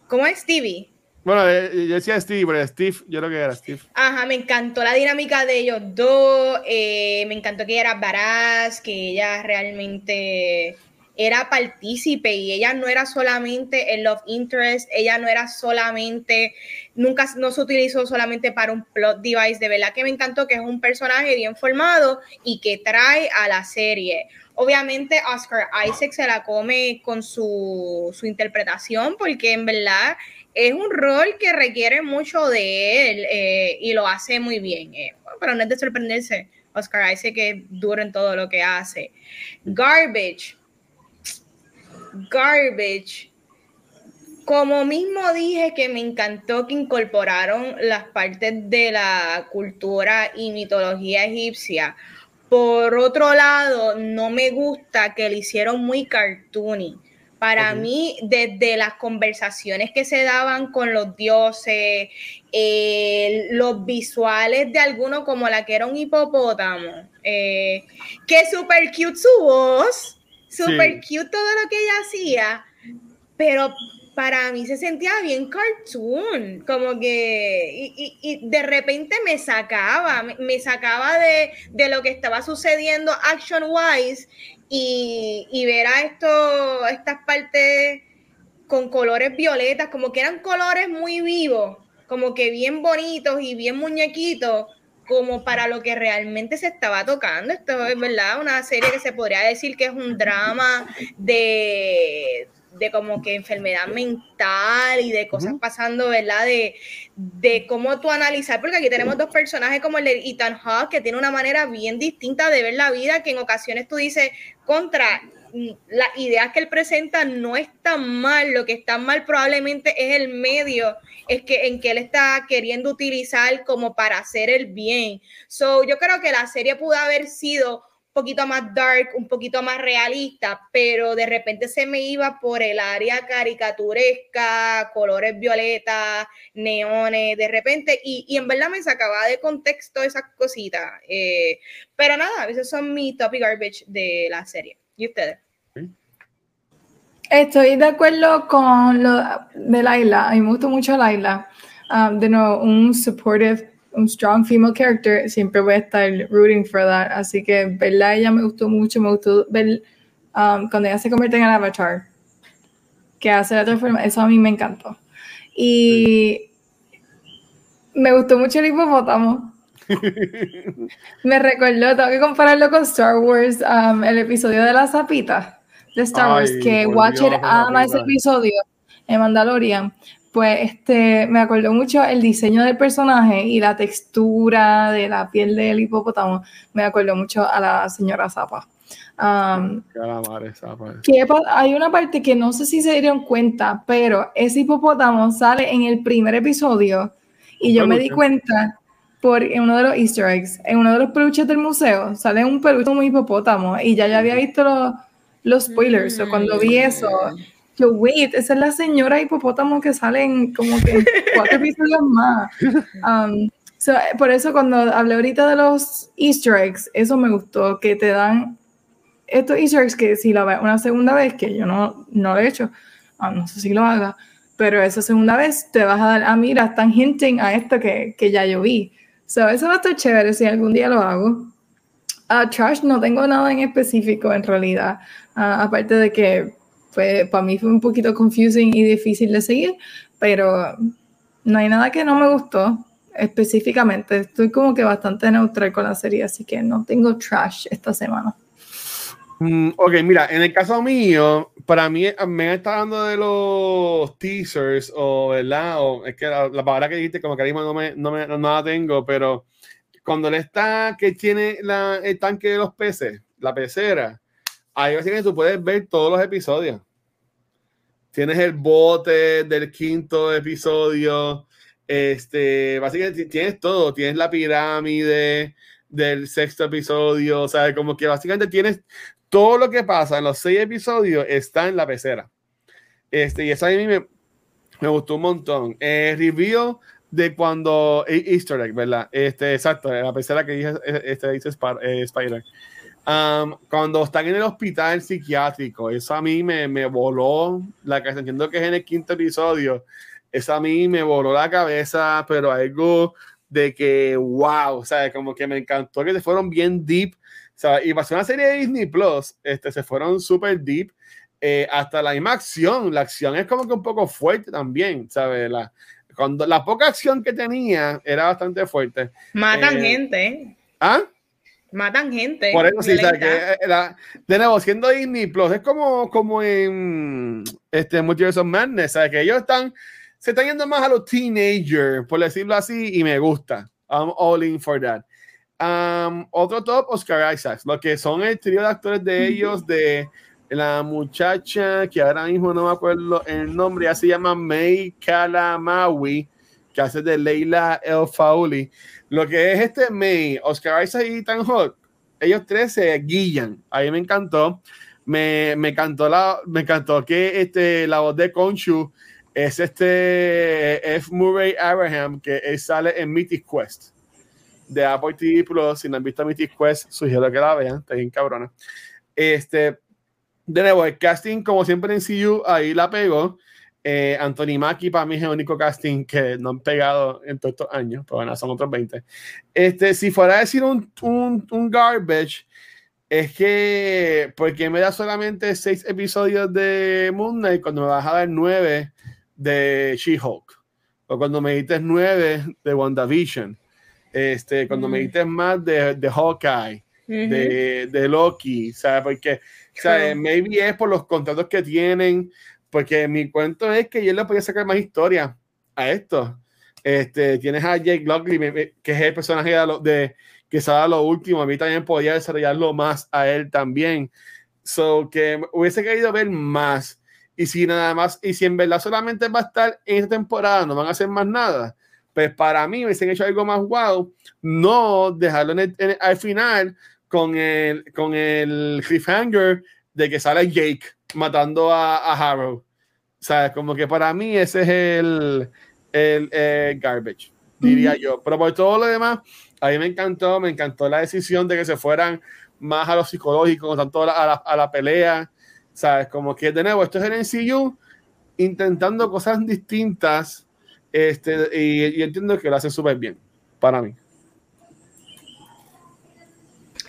¿Cómo es Stevie? Bueno, eh, yo decía Steve, pero Steve, yo creo que era Steve. Ajá, me encantó la dinámica de ellos dos. Eh, me encantó que ella era baraz, que ella realmente era partícipe y ella no era solamente el love interest, ella no era solamente, nunca no se utilizó solamente para un plot device, de verdad que me encantó que es un personaje bien formado y que trae a la serie. Obviamente Oscar Isaac se la come con su, su interpretación porque en verdad es un rol que requiere mucho de él eh, y lo hace muy bien. Eh, pero no es de sorprenderse, Oscar Isaac que duro en todo lo que hace. Garbage. Garbage. Como mismo dije que me encantó que incorporaron las partes de la cultura y mitología egipcia. Por otro lado, no me gusta que le hicieron muy cartoony para mí, desde las conversaciones que se daban con los dioses, eh, los visuales de algunos, como la que era un hipopótamo, eh, que súper cute su voz, súper cute todo lo que ella hacía, pero para mí se sentía bien cartoon, como que, y, de repente me sacaba, me, sacaba de, de, lo que estaba sucediendo action wise y, ver a esto, estas partes con colores violetas, como que eran colores muy vivos, como que bien bonitos y bien muñequitos, como para lo que realmente se estaba tocando. Esto es verdad, una serie que se podría decir que es un drama de, de como que enfermedad mental y de cosas pasando, ¿verdad? De, de cómo tú analizar, porque aquí tenemos dos personajes como el de Ethan Hawke, que tiene una manera bien distinta de ver la vida, que en ocasiones tú dices, contra, mm, las ideas que él presenta no están mal, lo que está mal probablemente es el medio es que, en que él está queriendo utilizar como para hacer el bien. So, yo creo que la serie pudo haber sido poquito más dark, un poquito más realista, pero de repente se me iba por el área caricaturesca, colores violetas, neones, de repente, y, en verdad me sacaba de contexto esas cositas. Eh, pero nada, esos son mis topic garbage de la serie. ¿Y ustedes? Estoy de acuerdo con lo de Laila. A mí me gustó mucho Laila. Um, de nuevo, un supportive un strong female character, siempre voy a estar rooting for that. Así que verla ella me gustó mucho, me gustó ver um, cuando ella se convierte en el avatar, que hace la transformación, eso a mí me encantó. Y me gustó mucho el hipopótamo. me recordó, tengo que compararlo con Star Wars, um, el episodio de la zapita de Star Wars, que Watcher ama ese episodio en Mandalorian, pues este, me acordó mucho el diseño del personaje y la textura de la piel del hipopótamo. Me acordó mucho a la señora Zapa. Um, que hay una parte que no sé si se dieron cuenta, pero ese hipopótamo sale en el primer episodio y yo me di cuenta por uno de los easter eggs, en uno de los peluches del museo, sale un peluche como hipopótamo y ya ya había visto los, los spoilers, o cuando vi eso yo, wait, esa es la señora hipopótamo que sale en como que cuatro episodios más. Um, por eso cuando hablé ahorita de los easter eggs, eso me gustó, que te dan estos easter eggs que si la ves una segunda vez, que yo no, no lo he hecho, ah, no sé si lo haga, pero esa segunda vez te vas a dar, ah, mira, están hinting a esto que, que ya yo vi. So, eso va a estar chévere si algún día lo hago. Uh, trash no tengo nada en específico en realidad, uh, aparte de que fue, para mí fue un poquito confusing y difícil de seguir, pero no hay nada que no me gustó específicamente. Estoy como que bastante neutral con la serie, así que no tengo trash esta semana. Mm, ok, mira, en el caso mío, para mí me está dando de los teasers, o verdad, o es que la, palabra que dijiste, como ahora no, me, no, me, no la tengo, pero cuando le está que tiene la, el tanque de los peces, la pecera, ahí básicamente tú puedes ver todos los episodios. Tienes el bote del quinto episodio. Este, básicamente tienes todo. Tienes la pirámide del sexto episodio. O sea, como que básicamente tienes todo lo que pasa en los seis episodios está en la pecera. Este, y eso a mí me, gustó un montón. Eh, review de cuando e, Easter egg, ¿verdad? Este, exacto, la pecera que dice, este, dice eh, Spider cuando están en el hospital psiquiátrico, eso a mí me, me voló la cabeza. Entiendo que es en el quinto episodio. Eso a mí me voló la cabeza, pero algo de que, wow, sea, como que me encantó que se fueron bien deep sea, y pasó una serie de Disney Plus, este, se fueron súper deep. Eh, hasta la misma acción, la acción es como que un poco fuerte también, ¿sabes? La, cuando la poca acción que tenía era bastante fuerte. Matan eh, gente. ¿Ah? Matan gente. Por eso sí, ¿sabes? Que la, de nuevo, siendo Disney Plus, es como, como en este Multiverse of Madness, ¿sabes? Que ellos están, se están yendo más a los teenagers, por decirlo así, y me gusta. I'm all in for that. Um, otro top, Oscar Isaacs, lo que son el trío de actores de ellos, de la muchacha que ahora mismo no me acuerdo el nombre, ya se llama May Kalamawi, que de Leila El Fauli. Lo que es este May, Oscar Isaac y Ethan Hawke, ellos tres se guillan. A me encantó. Me, me, encantó la, me encantó que este, la voz de Conchu es este F. Murray Abraham, que él sale en Mythic Quest de Apple TV Plus. Si no han visto Mythic Quest, sugiero que la vean, está bien cabrona. Este, de nuevo, el casting, como siempre en CU, ahí la pegó. Eh, Anthony Mackie para mí es el único casting que no han pegado en todos estos años, pero bueno, son otros 20. Este, si fuera a decir un, un, un garbage, es que, porque me da solamente seis episodios de Moon Knight cuando me vas a dar nueve de She-Hulk? O cuando me dices nueve de WandaVision. Este, cuando me mm. dices más de, de Hawkeye, de, de, Loki, ¿sabes? Porque sea, maybe es por los contratos que tienen, porque mi cuento es que yo le podía sacar más historia a esto. Este, tienes a Jake Lockley, que es el personaje de, de que sale a lo último. A mí también podía desarrollarlo más a él también. So que hubiese querido ver más. Y si nada más, y si en verdad solamente va a estar en esta temporada, no van a hacer más nada, pues para mí hubiesen hecho algo más wow. No dejarlo al final con el, con el cliffhanger de que sale Jake matando a, a Harrow. O sea, como que para mí ese es el, el, garbage, diría yo. Pero por todo lo demás, a mí me encantó, me encantó la decisión de que se fueran más a lo psicológico, tanto a la, a la, pelea. ¿Sabes? Como que de nuevo, esto es el NCU intentando cosas distintas. Este, y, y entiendo que lo hace súper bien para mí.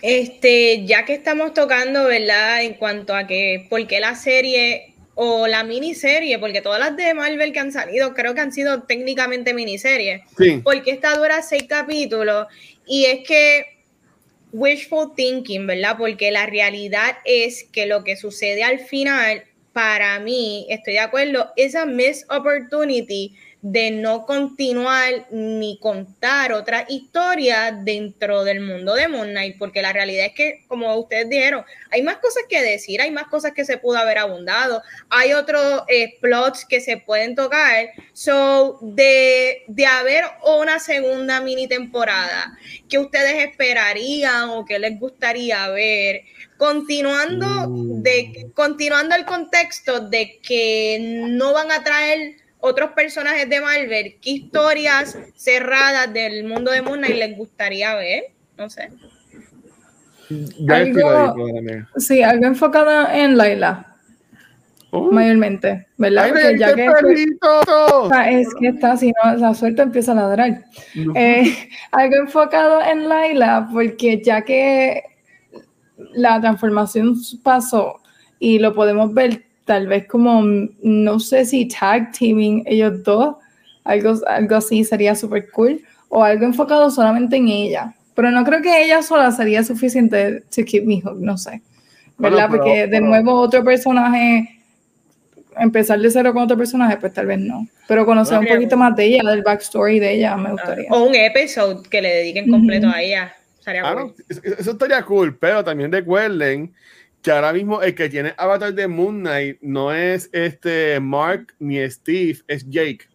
Este, ya que estamos tocando, ¿verdad? En cuanto a que, ¿por qué la serie o la miniserie? Porque todas las de Marvel que han salido, creo que han sido técnicamente miniseries. Sí. Porque esta dura seis capítulos. Y es que wishful thinking, ¿verdad? Porque la realidad es que lo que sucede al final, para mí, estoy de acuerdo, esa miss opportunity de no continuar ni contar otra historia dentro del mundo de Moon Knight, porque la realidad es que, como ustedes dijeron, hay más cosas que decir, hay más cosas que se pudo haber abundado, hay otros eh, plots que se pueden tocar. So, de, de haber una segunda mini temporada, que ustedes esperarían o que les gustaría ver? Continuando, de, continuando el contexto de que no van a traer otros personajes de Marvel, ¿qué historias cerradas del mundo de Moon Knight les gustaría ver? No sé. algo, sí, algo enfocado en Laila. Oh. Mayormente, ¿verdad? Porque ya que, es que está así, ¿no? la suerte empieza a ladrar. Eh, algo enfocado en Laila, porque ya que la transformación pasó y lo podemos ver tal vez como, no sé si tag teaming ellos dos, algo, algo así sería súper cool, o algo enfocado solamente en ella. Pero no creo que ella sola sería suficiente to keep me hooked, no sé. ¿Verdad? Porque de nuevo otro personaje, empezar de cero con otro personaje, pues tal vez no. Pero conocer un poquito más de ella, del backstory de ella, me gustaría. O un episodio que le dediquen completo a ella. eso estaría cool, pero también recuerden que ahora mismo el que tiene avatar de Moon Knight no es este Mark ni Steve, es Jake.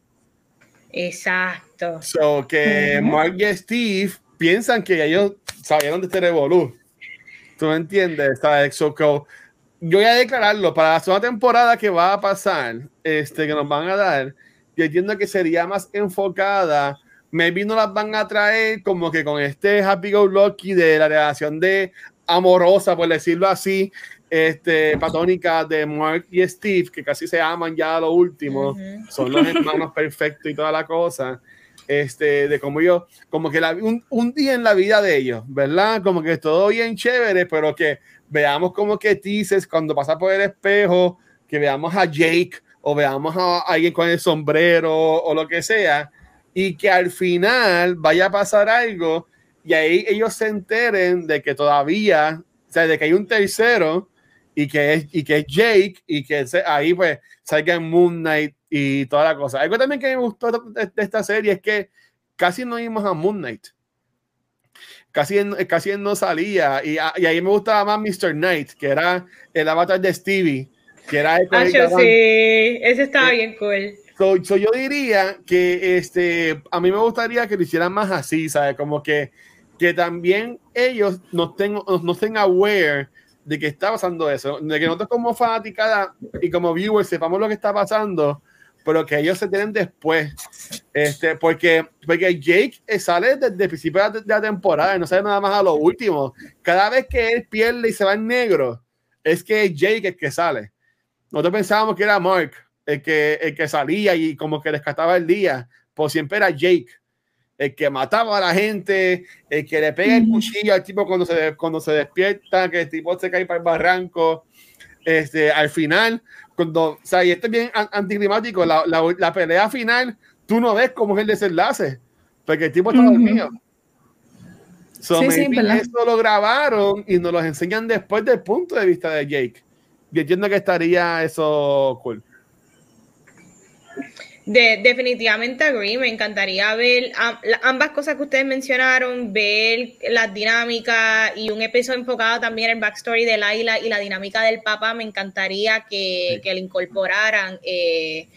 Exacto. So que Mark y Steve piensan que ellos sabían de este revolú. ¿Tú me entiendes? So, yo voy a declararlo para la segunda temporada que va a pasar, este, que nos van a dar. Yo entiendo que sería más enfocada. Maybe no las van a traer como que con este Happy Go Lucky de la relación de amorosa, por decirlo así, este, patónica de Mark y Steve, que casi se aman ya a lo último, son los hermanos perfectos y toda la cosa. este, de cómo yo, como que la, un, un, día en la vida de ellos, ¿verdad? Como que todo bien chévere, pero que veamos como que dices cuando pasa por el espejo, que veamos a Jake o veamos a alguien con el sombrero o lo que sea, y que al final vaya a pasar algo y ahí ellos se enteren de que todavía, o sea, de que hay un tercero y que es, y que es Jake y que ahí pues salga Moon Knight y toda la cosa. Algo también que me gustó de, esta serie es que casi no vimos a Moon Knight. Casi, casi no salía y, y, ahí me gustaba más Mr. Knight, que era el avatar de Stevie, que era el ah, sí, ese estaba bien cool. So, yo diría que este, a mí me gustaría que lo hicieran más así, ¿sabes? Como que, que también ellos no estén, no estén aware de que está pasando eso, de que nosotros como fanaticada y como viewers sepamos lo que está pasando, pero que ellos se tienen después. Este, porque, porque Jake sale desde el principio de la temporada y no sale nada más a lo último. Cada vez que él pierde y se va en negro, es que Jake el que sale. Nosotros pensábamos que era Mark el que, el que salía y como que rescataba el día, pues siempre era Jake, el que mataba a la gente, el que le pega el cuchillo al tipo cuando se, cuando se despierta, que el tipo se cae para el barranco. Este, al final, cuando, o sea, y esto es bien anticlimático, la, la, pelea final, tú no ves cómo es el desenlace, porque el tipo está dormido. So, sí, sí, eso lo grabaron y nos lo enseñan después del punto de vista de Jake. Y entiendo que estaría eso cool. De, definitivamente agree, me encantaría ver ambas cosas que ustedes mencionaron, ver las dinámicas y un episodio enfocado también en el backstory de Laila y la dinámica del papá, me encantaría que, que lo incorporaran eh,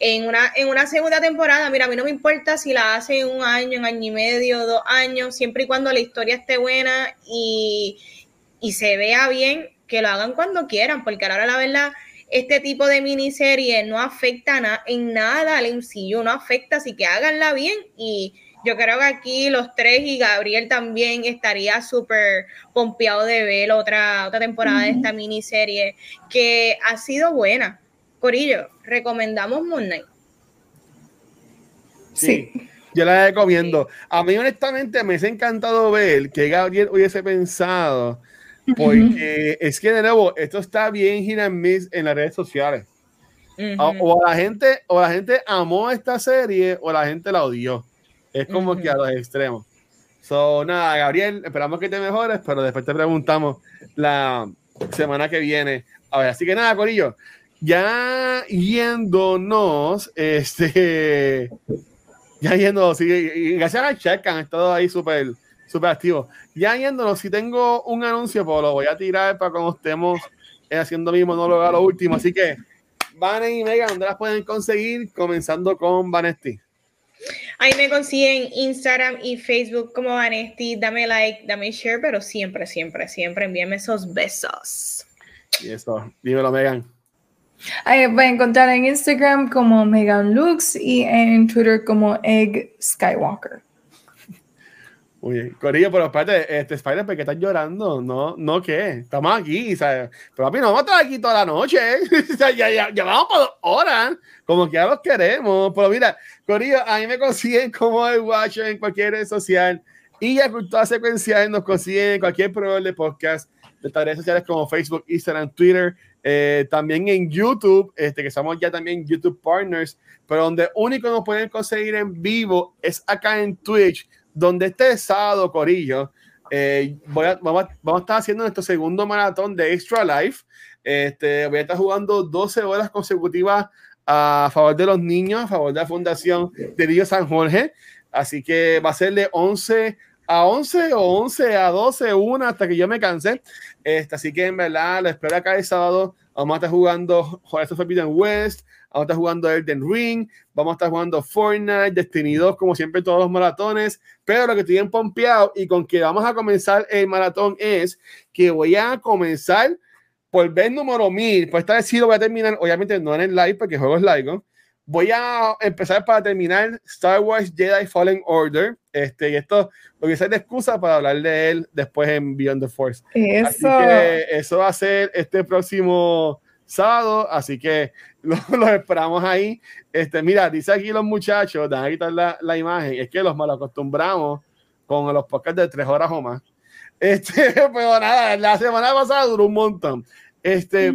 en, una, en una segunda temporada. Mira, a mí no me importa si la hacen un año, un año y medio, dos años, siempre y cuando la historia esté buena y, y se vea bien, que lo hagan cuando quieran, porque ahora la verdad este tipo de miniserie no afecta en nada al MCU, no afecta, así que háganla bien y yo creo que aquí los tres y Gabriel también estaría súper pompeado de ver otra, otra temporada de esta miniserie que ha sido buena. Corillo, recomendamos Moon Knight. Sí. Yo la recomiendo. A mí, honestamente, me ha encantado ver que Gabriel hubiese pensado porque es que de nuevo, esto está bien hit miss en las redes sociales. o, la gente, o la gente amó esta serie o la gente la odió. Es como que a los extremos. So, nada, Gabriel, esperamos que te mejores, pero después te preguntamos la semana que viene. A ver, así que nada, Corillo, ya yéndonos, este, ya yéndonos, gracias a Check han estado ahí súper súper activo. Ya yéndonos, si tengo un anuncio, pues lo voy a tirar para cuando estemos eh, haciendo mi monólogo a lo último. Así que, Van y Megan, ¿dónde las pueden conseguir? Comenzando con Vanesti. Ahí me consiguen Instagram y Facebook como Vanesti. Dame like, dame share, pero siempre, siempre, siempre envíame esos besos. Y eso, dímelo, Megan. Ahí voy a encontrar en Instagram como Megan Lux y en Twitter como Egg Skywalker. Muy bien. Corillo, pero espérate, este Spider, ¿por qué estás llorando? No, no, ¿qué? Estamos aquí, ¿sabes? Pero papi, no vamos a estar aquí toda la noche. o sea, ya, ya, ya, vamos por horas, como que ya los queremos. Pero mira, Corillo, a mí me consiguen como el Watcher en cualquier red social. Y ya Cultura Secuencial nos consiguen en cualquier proveedor de podcast de redes sociales como Facebook, Instagram, Twitter, eh, también en YouTube, este, que somos ya también YouTube Partners, pero donde único nos pueden conseguir en vivo es acá en Twitch donde este sábado, Corillo, eh, voy a, vamos, a, estar haciendo nuestro segundo maratón de Extra Life. Este, voy a estar jugando 12 horas consecutivas a favor de los niños, a favor de la Fundación de Río San Jorge. Así que va a ser de 11 a 11 o 11 a 12, una hasta que yo me canse. Este, así que en verdad, lo espero acá el sábado. Vamos a estar jugando Horizon Forbidden West, vamos a estar jugando Elden Ring, vamos a estar jugando Fortnite, Destiny 2, como siempre, todos los maratones. Pero lo que estoy en pompeado y con que vamos a comenzar el maratón es que voy a comenzar por ver número 1000. Pues esta vez sí lo voy a terminar, obviamente no en el live, porque el juego es live. Voy a empezar para terminar Star Wars Jedi Fallen Order. Este, y esto lo a hacer de excusa para hablar de él después en Beyond the Force. Eso. Así que eso va a ser este próximo sábado. Así que los, esperamos ahí. Este, mira, dice aquí los muchachos, dan a quitar la, la, imagen, es que los mal acostumbramos con los podcasts de tres horas o más. Este, pero nada, la semana pasada duró un montón. Este,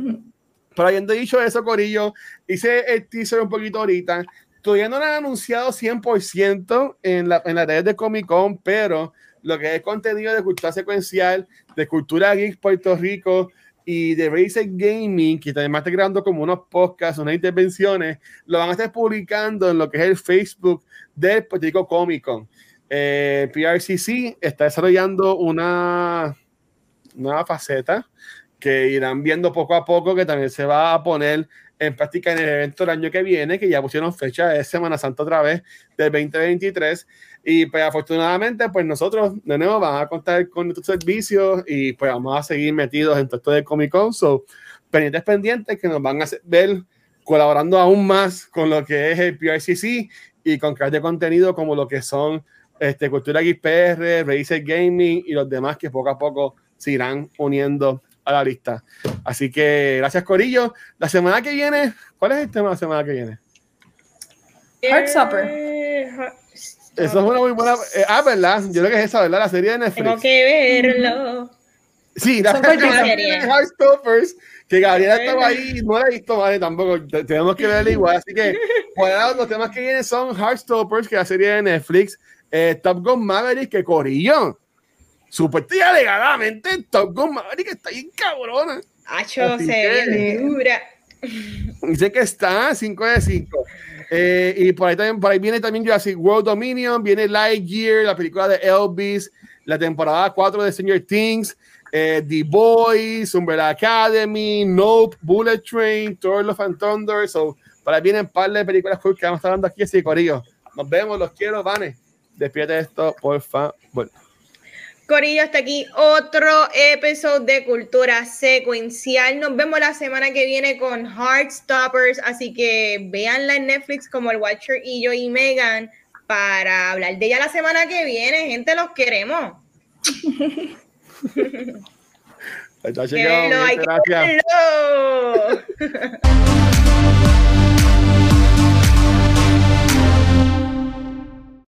pero habiendo dicho eso, Corillo, hice el teaser un poquito ahorita. Todavía no lo han anunciado 100% en, la, en las redes de Comic Con, pero lo que es contenido de cultura secuencial, de cultura geek Puerto Rico, y de Racer Gaming, que además está creando como unos podcasts, unas intervenciones, lo van a estar publicando en lo que es el Facebook del Puerto Comic Con. Eh, PRCC está desarrollando una nueva faceta que irán viendo poco a poco, que también se va a poner en práctica en el evento del año que viene, que ya pusieron fecha de Semana Santa otra vez, del 2023. Y pues afortunadamente, pues nosotros de nuevo vamos a contar con nuestros servicios y pues vamos a seguir metidos en todo esto de Comic Con. So, pendientes pendientes que nos van a ver colaborando aún más con lo que es el PICC y con crear de contenido como lo que son este, Cultura XPR, Razer Gaming y los demás que poco a poco se irán uniendo a la lista. Así que gracias, Corillo. La semana que viene, ¿cuál es el tema de la semana que viene? Heartstopper. Eh, eso es una muy buena. Eh, ah, ¿verdad? Yo creo que es esa, ¿verdad? La serie de Netflix. Tengo que verlo. Sí, la serie de Heartstoppers, que Gabriela estaba ahí, no la he visto, vale, tampoco. Tenemos que verla igual. Así que, bueno, los temas que vienen son Heartstoppers, que es la serie de Netflix, eh, Top Gun Maverick, que corrió. Super alegadamente, Top Gun Maverick está ahí cabrona. Acho, se ve dura. Dice que está 5 de 5. Eh, y por ahí, también, por ahí viene también Jurassic World Dominion, viene Lightyear, la película de Elvis, la temporada 4 de Stranger Things, eh, The Boys, Umbrella Academy, Nope, Bullet Train, Thor Love and Thunder. So, por ahí vienen un par de películas que vamos a estar hablando aquí, así, Corillo. Nos vemos, los quiero, Vane. Despídete esto, por favor. Corillo, hasta aquí otro episodio de Cultura Secuencial. Nos vemos la semana que viene con Heartstoppers, así que véanla en Netflix como el Watcher y yo y Megan para hablar de ella la semana que viene. Gente, los queremos. Está llegado, gracias.